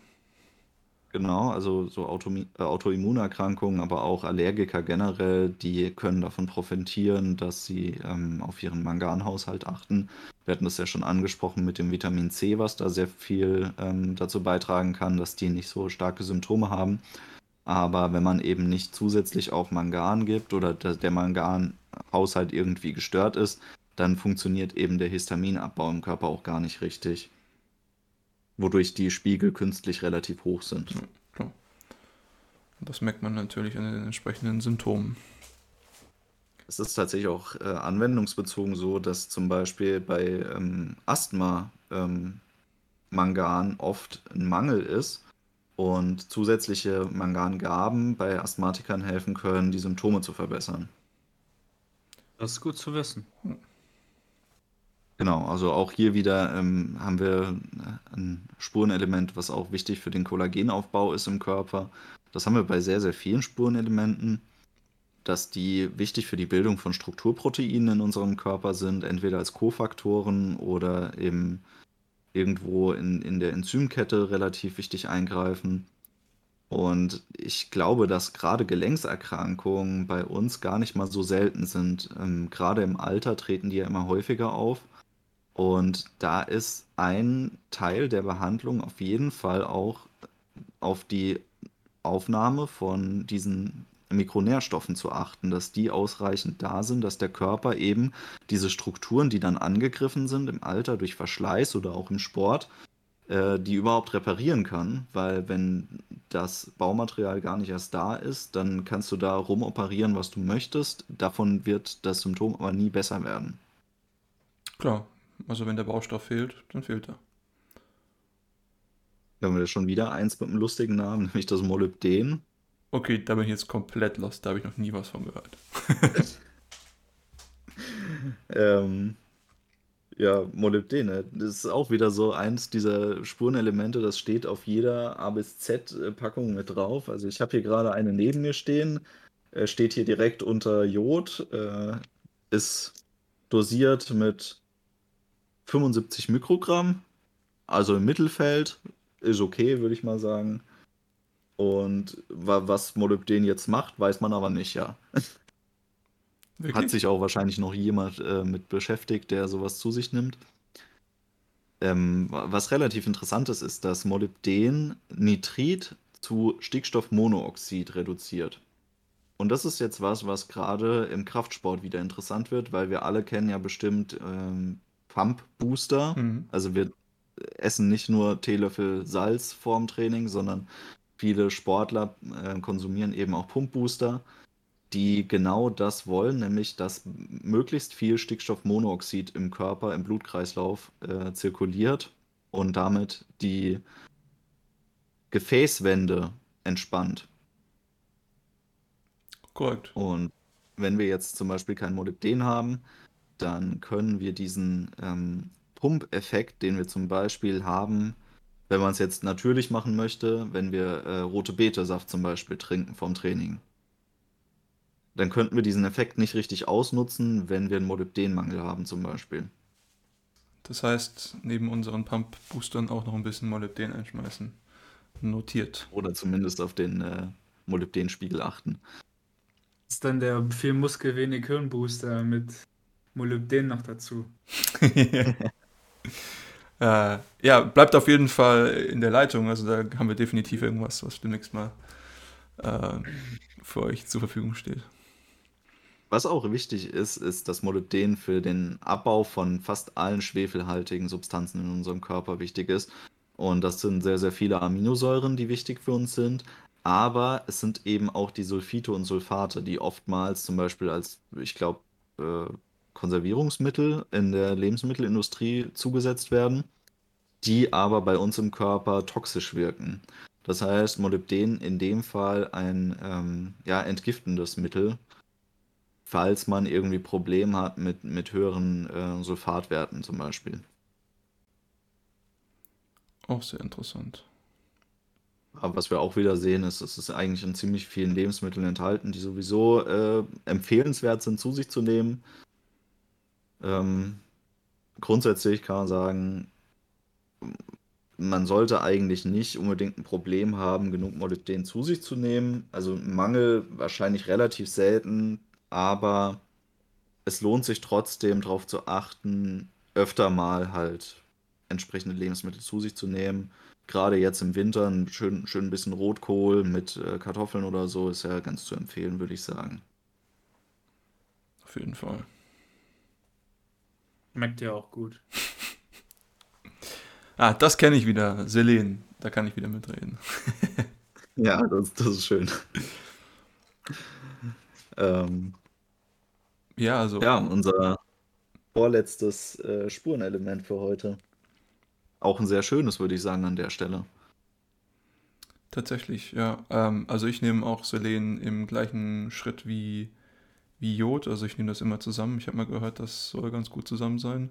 A: Genau, also so Auto, äh, Autoimmunerkrankungen, aber auch Allergiker generell, die können davon profitieren, dass sie ähm, auf ihren Manganhaushalt achten. Wir hatten das ja schon angesprochen mit dem Vitamin C, was da sehr viel ähm, dazu beitragen kann, dass die nicht so starke Symptome haben. Aber wenn man eben nicht zusätzlich auf Mangan gibt oder der Manganhaushalt irgendwie gestört ist, dann funktioniert eben der Histaminabbau im Körper auch gar nicht richtig. Wodurch die Spiegel künstlich relativ hoch sind. Ja, klar.
B: Das merkt man natürlich an den entsprechenden Symptomen.
A: Es ist tatsächlich auch äh, anwendungsbezogen so, dass zum Beispiel bei ähm, Asthma ähm, Mangan oft ein Mangel ist und zusätzliche Mangangaben bei Asthmatikern helfen können, die Symptome zu verbessern.
C: Das ist gut zu wissen.
A: Genau, also auch hier wieder ähm, haben wir äh, ein Spurenelement, was auch wichtig für den Kollagenaufbau ist im Körper. Das haben wir bei sehr, sehr vielen Spurenelementen, dass die wichtig für die Bildung von Strukturproteinen in unserem Körper sind, entweder als Kofaktoren oder eben irgendwo in, in der Enzymkette relativ wichtig eingreifen. Und ich glaube, dass gerade Gelenkserkrankungen bei uns gar nicht mal so selten sind. Ähm, gerade im Alter treten die ja immer häufiger auf. Und da ist ein Teil der Behandlung auf jeden Fall auch auf die Aufnahme von diesen Mikronährstoffen zu achten, dass die ausreichend da sind, dass der Körper eben diese Strukturen, die dann angegriffen sind im Alter durch Verschleiß oder auch im Sport, äh, die überhaupt reparieren kann, weil wenn das Baumaterial gar nicht erst da ist, dann kannst du da rumoperieren, was du möchtest. Davon wird das Symptom aber nie besser werden.
B: Klar, also wenn der Baustoff fehlt, dann fehlt er.
A: Da haben wir schon wieder eins mit einem lustigen Namen, nämlich das Molybden.
B: Okay, da bin ich jetzt komplett lost, da habe ich noch nie was von gehört.
A: ähm, ja, Molybden, ne? das ist auch wieder so eins dieser Spurenelemente, das steht auf jeder A bis Z-Packung mit drauf. Also ich habe hier gerade eine neben mir stehen, äh, steht hier direkt unter Jod, äh, ist dosiert mit 75 Mikrogramm, also im Mittelfeld, ist okay, würde ich mal sagen. Und was Molybden jetzt macht, weiß man aber nicht, ja. Wirklich? Hat sich auch wahrscheinlich noch jemand äh, mit beschäftigt, der sowas zu sich nimmt. Ähm, was relativ interessant ist, ist, dass Molybden Nitrit zu Stickstoffmonooxid reduziert. Und das ist jetzt was, was gerade im Kraftsport wieder interessant wird, weil wir alle kennen ja bestimmt ähm, Pump Booster. Mhm. Also wir essen nicht nur Teelöffel Salz vorm Training, sondern viele Sportler äh, konsumieren eben auch Pump Booster die genau das wollen, nämlich dass möglichst viel Stickstoffmonoxid im Körper, im Blutkreislauf äh, zirkuliert und damit die Gefäßwände entspannt.
B: Korrekt.
A: Und wenn wir jetzt zum Beispiel kein Molybden haben, dann können wir diesen ähm, Pumpeffekt, den wir zum Beispiel haben, wenn man es jetzt natürlich machen möchte, wenn wir äh, rote Betesaft zum Beispiel trinken vom Training dann könnten wir diesen Effekt nicht richtig ausnutzen, wenn wir einen Molybdenmangel haben zum Beispiel.
B: Das heißt, neben unseren Pump-Boostern auch noch ein bisschen Molybden einschmeißen. Notiert.
A: Oder zumindest auf den äh, Molybdenspiegel achten.
C: Das ist dann der viel Muskel, wenig Hirn-Booster mit Molybden noch dazu.
B: äh, ja, bleibt auf jeden Fall in der Leitung. Also da haben wir definitiv irgendwas, was demnächst mal äh, für euch zur Verfügung steht.
A: Was auch wichtig ist, ist, dass Molybden für den Abbau von fast allen schwefelhaltigen Substanzen in unserem Körper wichtig ist. Und das sind sehr, sehr viele Aminosäuren, die wichtig für uns sind. Aber es sind eben auch die Sulfite und Sulfate, die oftmals zum Beispiel als, ich glaube, äh, Konservierungsmittel in der Lebensmittelindustrie zugesetzt werden, die aber bei uns im Körper toxisch wirken. Das heißt, Molybden in dem Fall ein ähm, ja, entgiftendes Mittel, falls man irgendwie Probleme hat mit, mit höheren äh, Sulfatwerten zum Beispiel.
B: Auch sehr interessant.
A: Aber was wir auch wieder sehen, ist, es ist eigentlich in ziemlich vielen Lebensmitteln enthalten, die sowieso äh, empfehlenswert sind, zu sich zu nehmen. Ähm, grundsätzlich kann man sagen, man sollte eigentlich nicht unbedingt ein Problem haben, genug Molybden zu sich zu nehmen. Also Mangel wahrscheinlich relativ selten, aber es lohnt sich trotzdem darauf zu achten, öfter mal halt entsprechende Lebensmittel zu sich zu nehmen. Gerade jetzt im Winter ein schön, schön bisschen Rotkohl mit äh, Kartoffeln oder so ist ja ganz zu empfehlen, würde ich sagen.
B: Auf jeden Fall.
C: Schmeckt ja auch gut.
B: ah, das kenne ich wieder. Selen, da kann ich wieder mitreden.
A: ja, das, das ist schön. ähm,
B: ja, also.
A: Ja, unser vorletztes äh, Spurenelement für heute. Auch ein sehr schönes, würde ich sagen, an der Stelle.
B: Tatsächlich, ja. Ähm, also ich nehme auch Selen im gleichen Schritt wie, wie Jod. Also ich nehme das immer zusammen. Ich habe mal gehört, das soll ganz gut zusammen sein.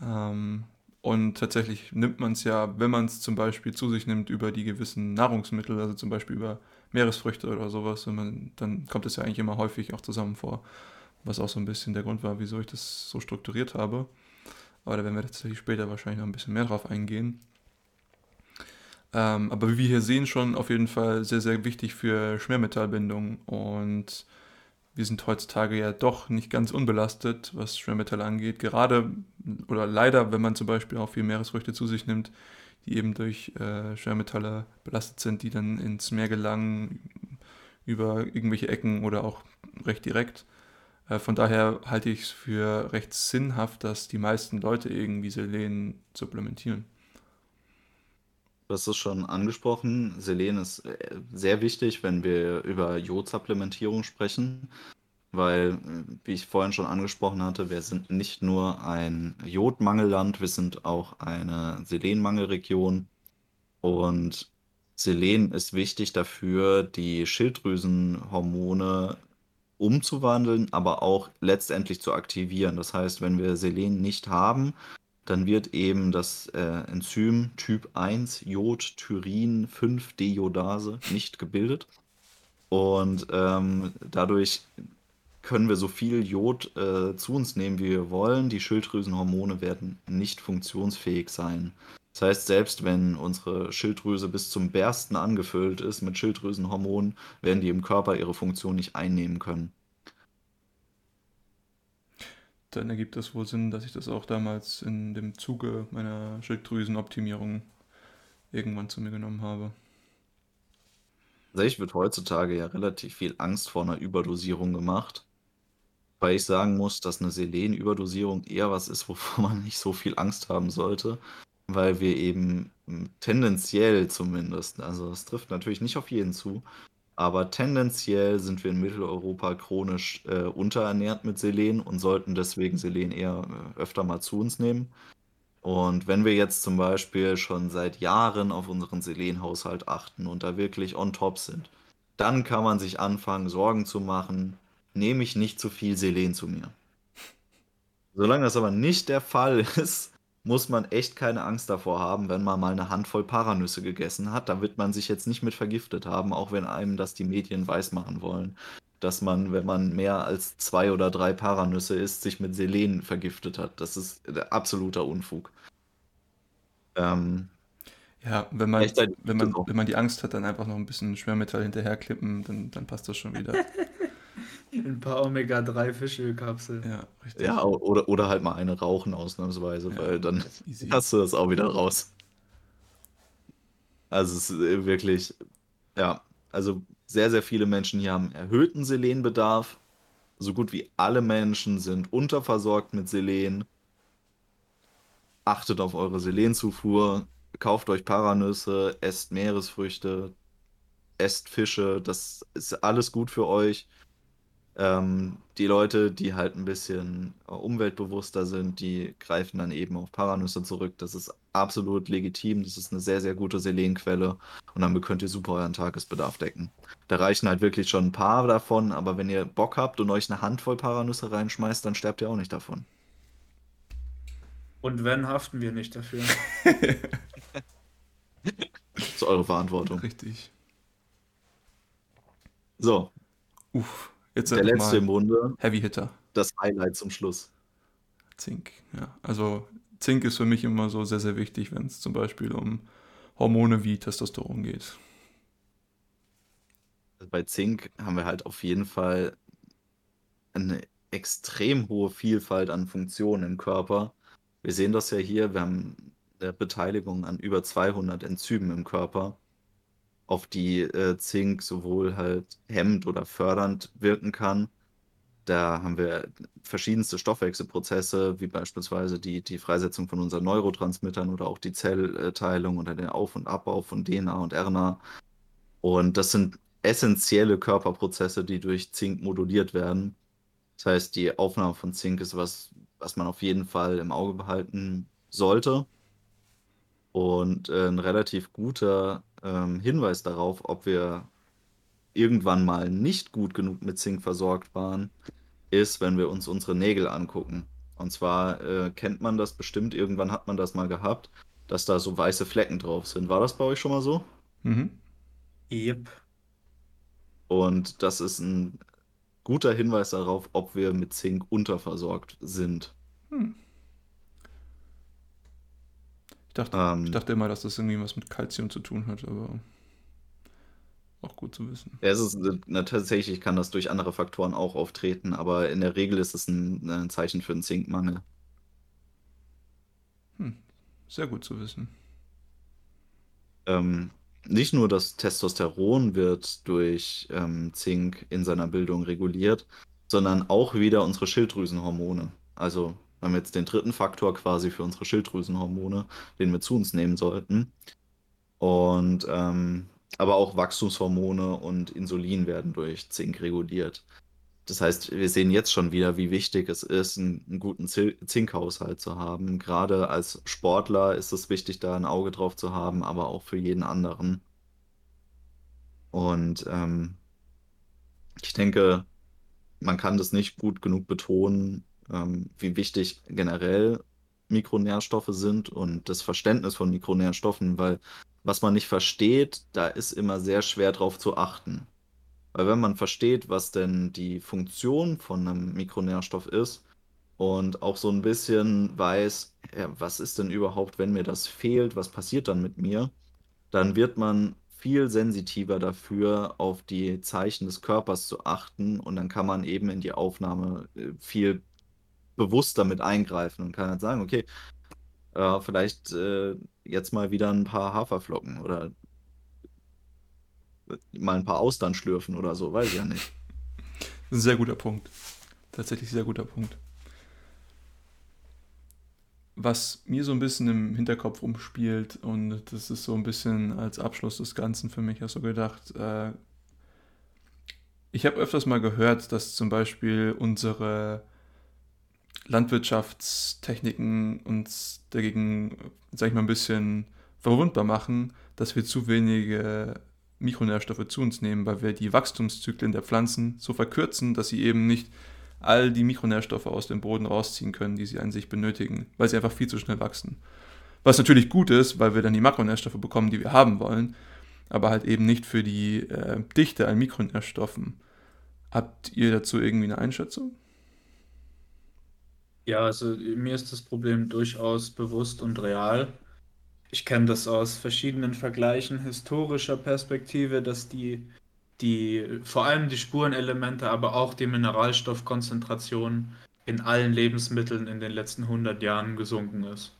B: Ähm, und tatsächlich nimmt man es ja, wenn man es zum Beispiel zu sich nimmt, über die gewissen Nahrungsmittel, also zum Beispiel über Meeresfrüchte oder sowas, man, dann kommt es ja eigentlich immer häufig auch zusammen vor. Was auch so ein bisschen der Grund war, wieso ich das so strukturiert habe. Aber da werden wir tatsächlich später wahrscheinlich noch ein bisschen mehr drauf eingehen. Ähm, aber wie wir hier sehen, schon auf jeden Fall sehr, sehr wichtig für Schwermetallbindung. Und wir sind heutzutage ja doch nicht ganz unbelastet, was Schwermetalle angeht. Gerade oder leider, wenn man zum Beispiel auch viel Meeresfrüchte zu sich nimmt, die eben durch äh, Schwermetalle belastet sind, die dann ins Meer gelangen über irgendwelche Ecken oder auch recht direkt. Äh, von daher halte ich es für recht sinnhaft, dass die meisten Leute irgendwie Selen supplementieren.
A: Du hast es schon angesprochen. Selen ist äh, sehr wichtig, wenn wir über Jodsupplementierung sprechen, weil, äh, wie ich vorhin schon angesprochen hatte, wir sind nicht nur ein Jodmangelland, wir sind auch eine Selenmangelregion. Und Selen ist wichtig dafür, die Schilddrüsenhormone umzuwandeln, aber auch letztendlich zu aktivieren. Das heißt, wenn wir Selen nicht haben, dann wird eben das äh, Enzym Typ 1 Jod-Tyrin 5-Deiodase nicht gebildet. Und ähm, dadurch können wir so viel Jod äh, zu uns nehmen, wie wir wollen. Die Schilddrüsenhormone werden nicht funktionsfähig sein. Das heißt, selbst wenn unsere Schilddrüse bis zum Bersten angefüllt ist mit Schilddrüsenhormonen, werden die im Körper ihre Funktion nicht einnehmen können
B: dann ergibt es wohl Sinn, dass ich das auch damals in dem Zuge meiner Schilddrüsenoptimierung irgendwann zu mir genommen habe.
A: Also ich wird heutzutage ja relativ viel Angst vor einer Überdosierung gemacht, weil ich sagen muss, dass eine Selenüberdosierung eher was ist, wovor man nicht so viel Angst haben sollte, weil wir eben tendenziell zumindest, also es trifft natürlich nicht auf jeden zu, aber tendenziell sind wir in Mitteleuropa chronisch äh, unterernährt mit Selen und sollten deswegen Selen eher äh, öfter mal zu uns nehmen. Und wenn wir jetzt zum Beispiel schon seit Jahren auf unseren Selenhaushalt achten und da wirklich on top sind, dann kann man sich anfangen, Sorgen zu machen, nehme ich nicht zu viel Selen zu mir. Solange das aber nicht der Fall ist, muss man echt keine Angst davor haben, wenn man mal eine Handvoll Paranüsse gegessen hat. Da wird man sich jetzt nicht mit vergiftet haben, auch wenn einem das die Medien weismachen wollen. Dass man, wenn man mehr als zwei oder drei Paranüsse isst, sich mit Selen vergiftet hat. Das ist absoluter Unfug.
B: Ähm, ja, wenn man, wenn, man, wenn man die Angst hat, dann einfach noch ein bisschen Schwermetall hinterherklippen, dann, dann passt das schon wieder.
C: Ein paar Omega-3-Fischölkapseln.
A: Ja, richtig. Ja, oder, oder halt mal eine rauchen ausnahmsweise, ja, weil dann easy. hast du das auch wieder raus. Also es ist äh, wirklich, ja, also sehr, sehr viele Menschen hier haben erhöhten Selenbedarf. So gut wie alle Menschen sind unterversorgt mit Selen. Achtet auf eure Selenzufuhr, kauft euch Paranüsse, esst Meeresfrüchte, esst Fische, das ist alles gut für euch. Ähm, die Leute, die halt ein bisschen äh, umweltbewusster sind, die greifen dann eben auf Paranüsse zurück. Das ist absolut legitim. Das ist eine sehr, sehr gute Selenquelle. Und dann könnt ihr super euren Tagesbedarf decken. Da reichen halt wirklich schon ein paar davon, aber wenn ihr Bock habt und euch eine Handvoll Paranüsse reinschmeißt, dann sterbt ihr auch nicht davon.
C: Und wenn, haften wir nicht dafür.
A: das ist eure Verantwortung.
B: Richtig.
A: So.
B: Uff.
A: Jetzt der letzte im Bunde.
B: Heavy Hitter.
A: Das Highlight zum Schluss.
B: Zink, ja. Also Zink ist für mich immer so sehr, sehr wichtig, wenn es zum Beispiel um Hormone wie Testosteron geht.
A: Bei Zink haben wir halt auf jeden Fall eine extrem hohe Vielfalt an Funktionen im Körper. Wir sehen das ja hier, wir haben eine Beteiligung an über 200 Enzymen im Körper auf die äh, Zink sowohl halt hemmend oder fördernd wirken kann. Da haben wir verschiedenste Stoffwechselprozesse, wie beispielsweise die, die Freisetzung von unseren Neurotransmittern oder auch die Zellteilung oder den Auf- und Abbau von DNA und RNA. Und das sind essentielle Körperprozesse, die durch Zink moduliert werden. Das heißt, die Aufnahme von Zink ist was, was man auf jeden Fall im Auge behalten sollte. Und äh, ein relativ guter ähm, Hinweis darauf, ob wir irgendwann mal nicht gut genug mit Zink versorgt waren, ist, wenn wir uns unsere Nägel angucken. Und zwar äh, kennt man das bestimmt, irgendwann hat man das mal gehabt, dass da so weiße Flecken drauf sind. War das bei euch schon mal so?
B: Mhm.
C: Yep.
A: Und das ist ein guter Hinweis darauf, ob wir mit Zink unterversorgt sind.
B: Hm. Ich dachte,
A: Ähm,
B: ich dachte immer, dass das irgendwie was mit Kalzium zu tun hat, aber auch gut zu wissen.
A: Ja, es ist, äh, na, tatsächlich kann das durch andere Faktoren auch auftreten, aber in der Regel ist es ein, ein Zeichen für einen Zinkmangel.
B: Hm. Sehr gut zu wissen.
A: Ähm, nicht nur das Testosteron wird durch ähm, Zink in seiner Bildung reguliert, sondern auch wieder unsere Schilddrüsenhormone. Also wir haben jetzt den dritten Faktor quasi für unsere Schilddrüsenhormone, den wir zu uns nehmen sollten. Und ähm, aber auch Wachstumshormone und Insulin werden durch Zink reguliert. Das heißt, wir sehen jetzt schon wieder, wie wichtig es ist, einen, einen guten Zinkhaushalt zu haben. Gerade als Sportler ist es wichtig, da ein Auge drauf zu haben, aber auch für jeden anderen. Und ähm, ich denke, man kann das nicht gut genug betonen, ähm, wie wichtig generell Mikronährstoffe sind und das Verständnis von Mikronährstoffen, weil was man nicht versteht, da ist immer sehr schwer drauf zu achten. Weil wenn man versteht, was denn die Funktion von einem Mikronährstoff ist und auch so ein bisschen weiß, ja, was ist denn überhaupt, wenn mir das fehlt, was passiert dann mit mir, dann wird man viel sensitiver dafür, auf die Zeichen des Körpers zu achten und dann kann man eben in die Aufnahme äh, viel bewusster mit eingreifen und kann halt sagen, okay, äh, vielleicht äh, jetzt mal wieder ein paar Haferflocken oder mal ein paar Austern schlürfen oder so, weiß ich ja nicht.
B: Ein sehr guter Punkt. Tatsächlich sehr guter Punkt. Was mir so ein bisschen im Hinterkopf umspielt, und das ist so ein bisschen als Abschluss des Ganzen für mich, hast du gedacht, äh, ich habe öfters mal gehört, dass zum Beispiel unsere Landwirtschaftstechniken uns dagegen, sag ich mal, ein bisschen verwundbar machen, dass wir zu wenige Mikronährstoffe zu uns nehmen, weil wir die Wachstumszyklen der Pflanzen so verkürzen, dass sie eben nicht all die Mikronährstoffe aus dem Boden rausziehen können, die sie an sich benötigen, weil sie einfach viel zu schnell wachsen. Was natürlich gut ist, weil wir dann die Makronährstoffe bekommen, die wir haben wollen, aber halt eben nicht für die äh, Dichte an Mikronährstoffen. Habt ihr dazu irgendwie eine Einschätzung?
C: Ja, also mir ist das Problem durchaus bewusst und real. Ich kenne das aus verschiedenen Vergleichen historischer Perspektive, dass die, die, vor allem die Spurenelemente, aber auch die Mineralstoffkonzentration in allen Lebensmitteln in den letzten 100 Jahren gesunken ist.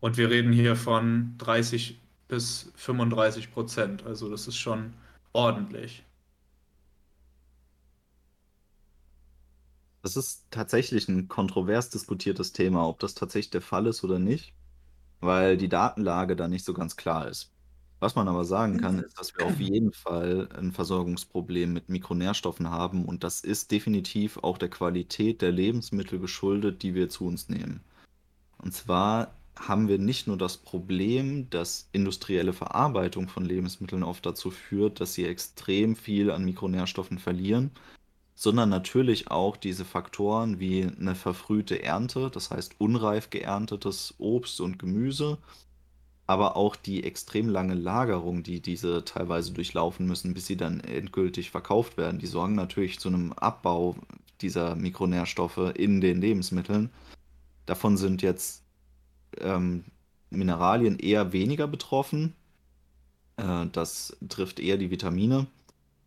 C: Und wir reden hier von 30 bis 35 Prozent, also das ist schon ordentlich.
A: Das ist tatsächlich ein kontrovers diskutiertes Thema, ob das tatsächlich der Fall ist oder nicht, weil die Datenlage da nicht so ganz klar ist. Was man aber sagen kann, ist, dass wir auf jeden Fall ein Versorgungsproblem mit Mikronährstoffen haben und das ist definitiv auch der Qualität der Lebensmittel geschuldet, die wir zu uns nehmen. Und zwar haben wir nicht nur das Problem, dass industrielle Verarbeitung von Lebensmitteln oft dazu führt, dass sie extrem viel an Mikronährstoffen verlieren, sondern natürlich auch diese Faktoren wie eine verfrühte Ernte, das heißt unreif geerntetes Obst und Gemüse, aber auch die extrem lange Lagerung, die diese teilweise durchlaufen müssen, bis sie dann endgültig verkauft werden, die sorgen natürlich zu einem Abbau dieser Mikronährstoffe in den Lebensmitteln. Davon sind jetzt ähm, Mineralien eher weniger betroffen. Äh, das trifft eher die Vitamine.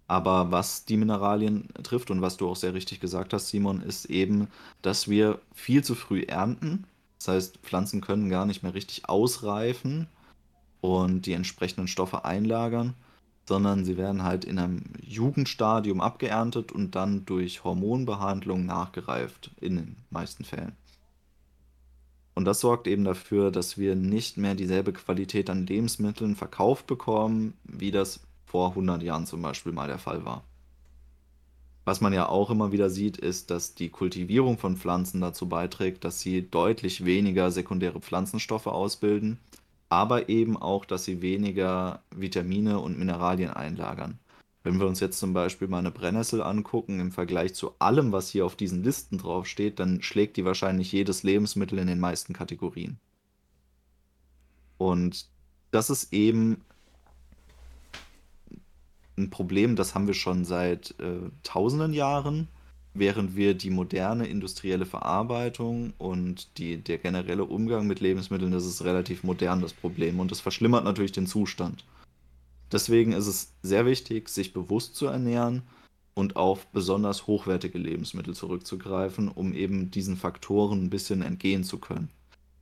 A: Aber was die Mineralien trifft und was du auch sehr richtig gesagt hast, Simon, ist eben, dass wir viel zu früh ernten. Das heißt, Pflanzen können gar nicht mehr richtig ausreifen und die entsprechenden Stoffe einlagern, sondern sie werden halt in einem Jugendstadium abgeerntet und dann durch Hormonbehandlung nachgereift, in den meisten Fällen. Und das sorgt eben dafür, dass wir nicht mehr dieselbe Qualität an Lebensmitteln verkauft bekommen, wie das vor 100 Jahren zum Beispiel mal der Fall war. Was man ja auch immer wieder sieht, ist, dass die Kultivierung von Pflanzen dazu beiträgt, dass sie deutlich weniger sekundäre Pflanzenstoffe ausbilden, aber eben auch, dass sie weniger Vitamine und Mineralien einlagern. Wenn wir uns jetzt zum Beispiel mal eine Brennnessel angucken, im Vergleich zu allem, was hier auf diesen Listen draufsteht, dann schlägt die wahrscheinlich jedes Lebensmittel in den meisten Kategorien. Und das ist eben ein Problem, das haben wir schon seit äh, tausenden Jahren, während wir die moderne industrielle Verarbeitung und die, der generelle Umgang mit Lebensmitteln, das ist relativ modern, das Problem. Und das verschlimmert natürlich den Zustand. Deswegen ist es sehr wichtig, sich bewusst zu ernähren und auf besonders hochwertige Lebensmittel zurückzugreifen, um eben diesen Faktoren ein bisschen entgehen zu können.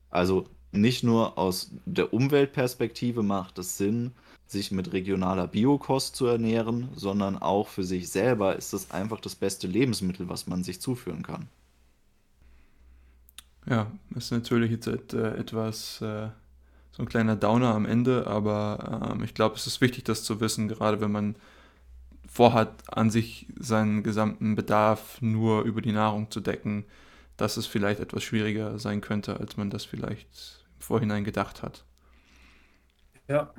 A: Also nicht nur aus der Umweltperspektive macht es Sinn, sich mit regionaler Biokost zu ernähren, sondern auch für sich selber ist es einfach das beste Lebensmittel, was man sich zuführen kann.
B: Ja, ist natürlich jetzt äh, etwas äh, so ein kleiner Downer am Ende, aber ähm, ich glaube, es ist wichtig, das zu wissen, gerade wenn man vorhat, an sich seinen gesamten Bedarf nur über die Nahrung zu decken, dass es vielleicht etwas schwieriger sein könnte, als man das vielleicht im Vorhinein gedacht hat.
C: Ja,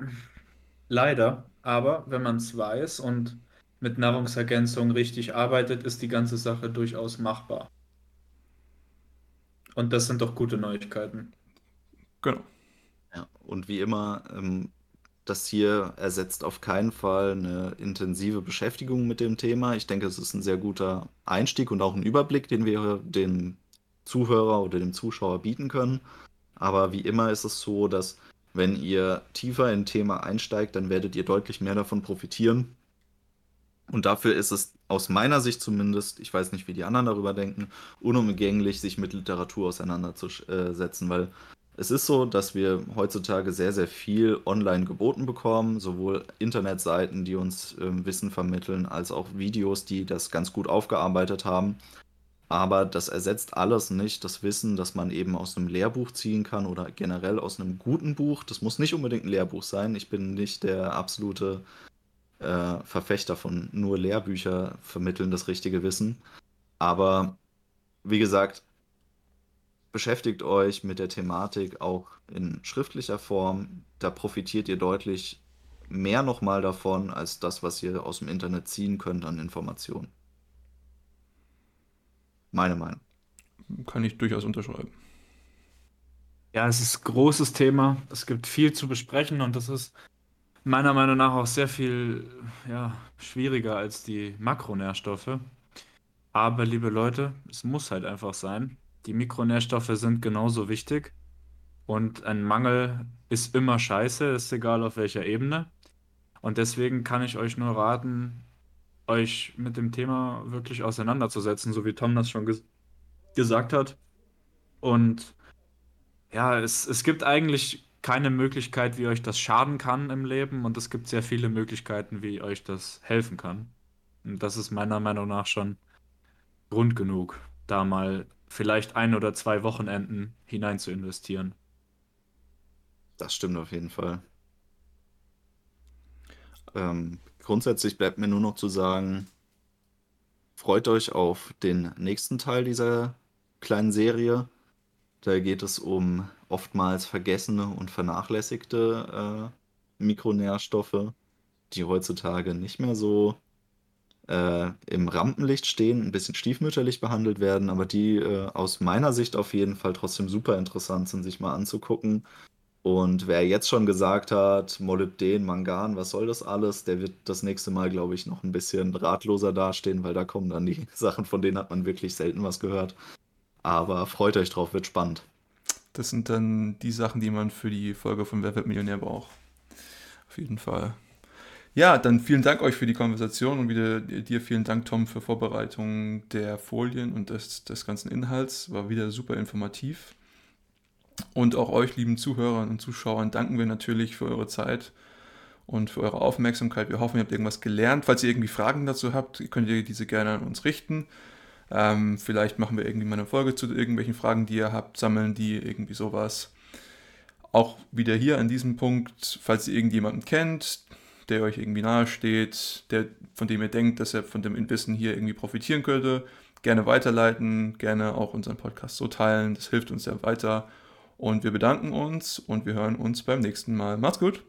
C: leider. Aber wenn man es weiß und mit Nahrungsergänzung richtig arbeitet, ist die ganze Sache durchaus machbar. Und das sind doch gute Neuigkeiten.
B: Genau.
A: Ja, und wie immer, ähm, das hier ersetzt auf keinen Fall eine intensive Beschäftigung mit dem Thema. Ich denke, es ist ein sehr guter Einstieg und auch ein Überblick, den wir dem Zuhörer oder dem Zuschauer bieten können. Aber wie immer ist es so, dass wenn ihr tiefer in ein Thema einsteigt, dann werdet ihr deutlich mehr davon profitieren. Und dafür ist es aus meiner Sicht zumindest, ich weiß nicht, wie die anderen darüber denken, unumgänglich, sich mit Literatur auseinanderzusetzen, weil es ist so, dass wir heutzutage sehr, sehr viel online geboten bekommen, sowohl Internetseiten, die uns äh, Wissen vermitteln, als auch Videos, die das ganz gut aufgearbeitet haben. Aber das ersetzt alles nicht das Wissen, das man eben aus einem Lehrbuch ziehen kann oder generell aus einem guten Buch. Das muss nicht unbedingt ein Lehrbuch sein. Ich bin nicht der absolute äh, Verfechter von nur Lehrbücher vermitteln das richtige Wissen. Aber wie gesagt, beschäftigt euch mit der Thematik auch in schriftlicher Form. Da profitiert ihr deutlich mehr nochmal davon, als das, was ihr aus dem Internet ziehen könnt an Informationen. Meine Meinung.
B: Kann ich durchaus unterschreiben.
C: Ja, es ist ein großes Thema. Es gibt viel zu besprechen und das ist meiner Meinung nach auch sehr viel ja, schwieriger als die Makronährstoffe. Aber liebe Leute, es muss halt einfach sein. Die Mikronährstoffe sind genauso wichtig und ein Mangel ist immer scheiße, ist egal auf welcher Ebene. Und deswegen kann ich euch nur raten, euch mit dem Thema wirklich auseinanderzusetzen, so wie Tom das schon ges gesagt hat. Und ja, es, es gibt eigentlich keine Möglichkeit, wie euch das schaden kann im Leben und es gibt sehr viele Möglichkeiten, wie euch das helfen kann. Und das ist meiner Meinung nach schon Grund genug, da mal vielleicht ein oder zwei Wochenenden hinein zu investieren.
A: Das stimmt auf jeden Fall. Ähm, grundsätzlich bleibt mir nur noch zu sagen, freut euch auf den nächsten Teil dieser kleinen Serie. Da geht es um oftmals vergessene und vernachlässigte äh, Mikronährstoffe, die heutzutage nicht mehr so äh, im Rampenlicht stehen, ein bisschen stiefmütterlich behandelt werden, aber die äh, aus meiner Sicht auf jeden Fall trotzdem super interessant sind, sich mal anzugucken. Und wer jetzt schon gesagt hat, Molybden, Mangan, was soll das alles, der wird das nächste Mal, glaube ich, noch ein bisschen ratloser dastehen, weil da kommen dann die Sachen, von denen hat man wirklich selten was gehört. Aber freut euch drauf, wird spannend.
B: Das sind dann die Sachen, die man für die Folge von Wer wird Millionär braucht. Auf jeden Fall. Ja, dann vielen Dank euch für die Konversation und wieder dir vielen Dank, Tom, für Vorbereitung der Folien und des, des ganzen Inhalts. War wieder super informativ. Und auch euch, lieben Zuhörern und Zuschauern, danken wir natürlich für eure Zeit und für eure Aufmerksamkeit. Wir hoffen, ihr habt irgendwas gelernt. Falls ihr irgendwie Fragen dazu habt, könnt ihr diese gerne an uns richten. Ähm, vielleicht machen wir irgendwie mal eine Folge zu irgendwelchen Fragen, die ihr habt, sammeln die, irgendwie sowas. Auch wieder hier an diesem Punkt, falls ihr irgendjemanden kennt, der euch irgendwie nahesteht, der, von dem ihr denkt, dass er von dem Wissen hier irgendwie profitieren könnte, gerne weiterleiten, gerne auch unseren Podcast so teilen. Das hilft uns sehr weiter. Und wir bedanken uns und wir hören uns beim nächsten Mal. Macht's gut!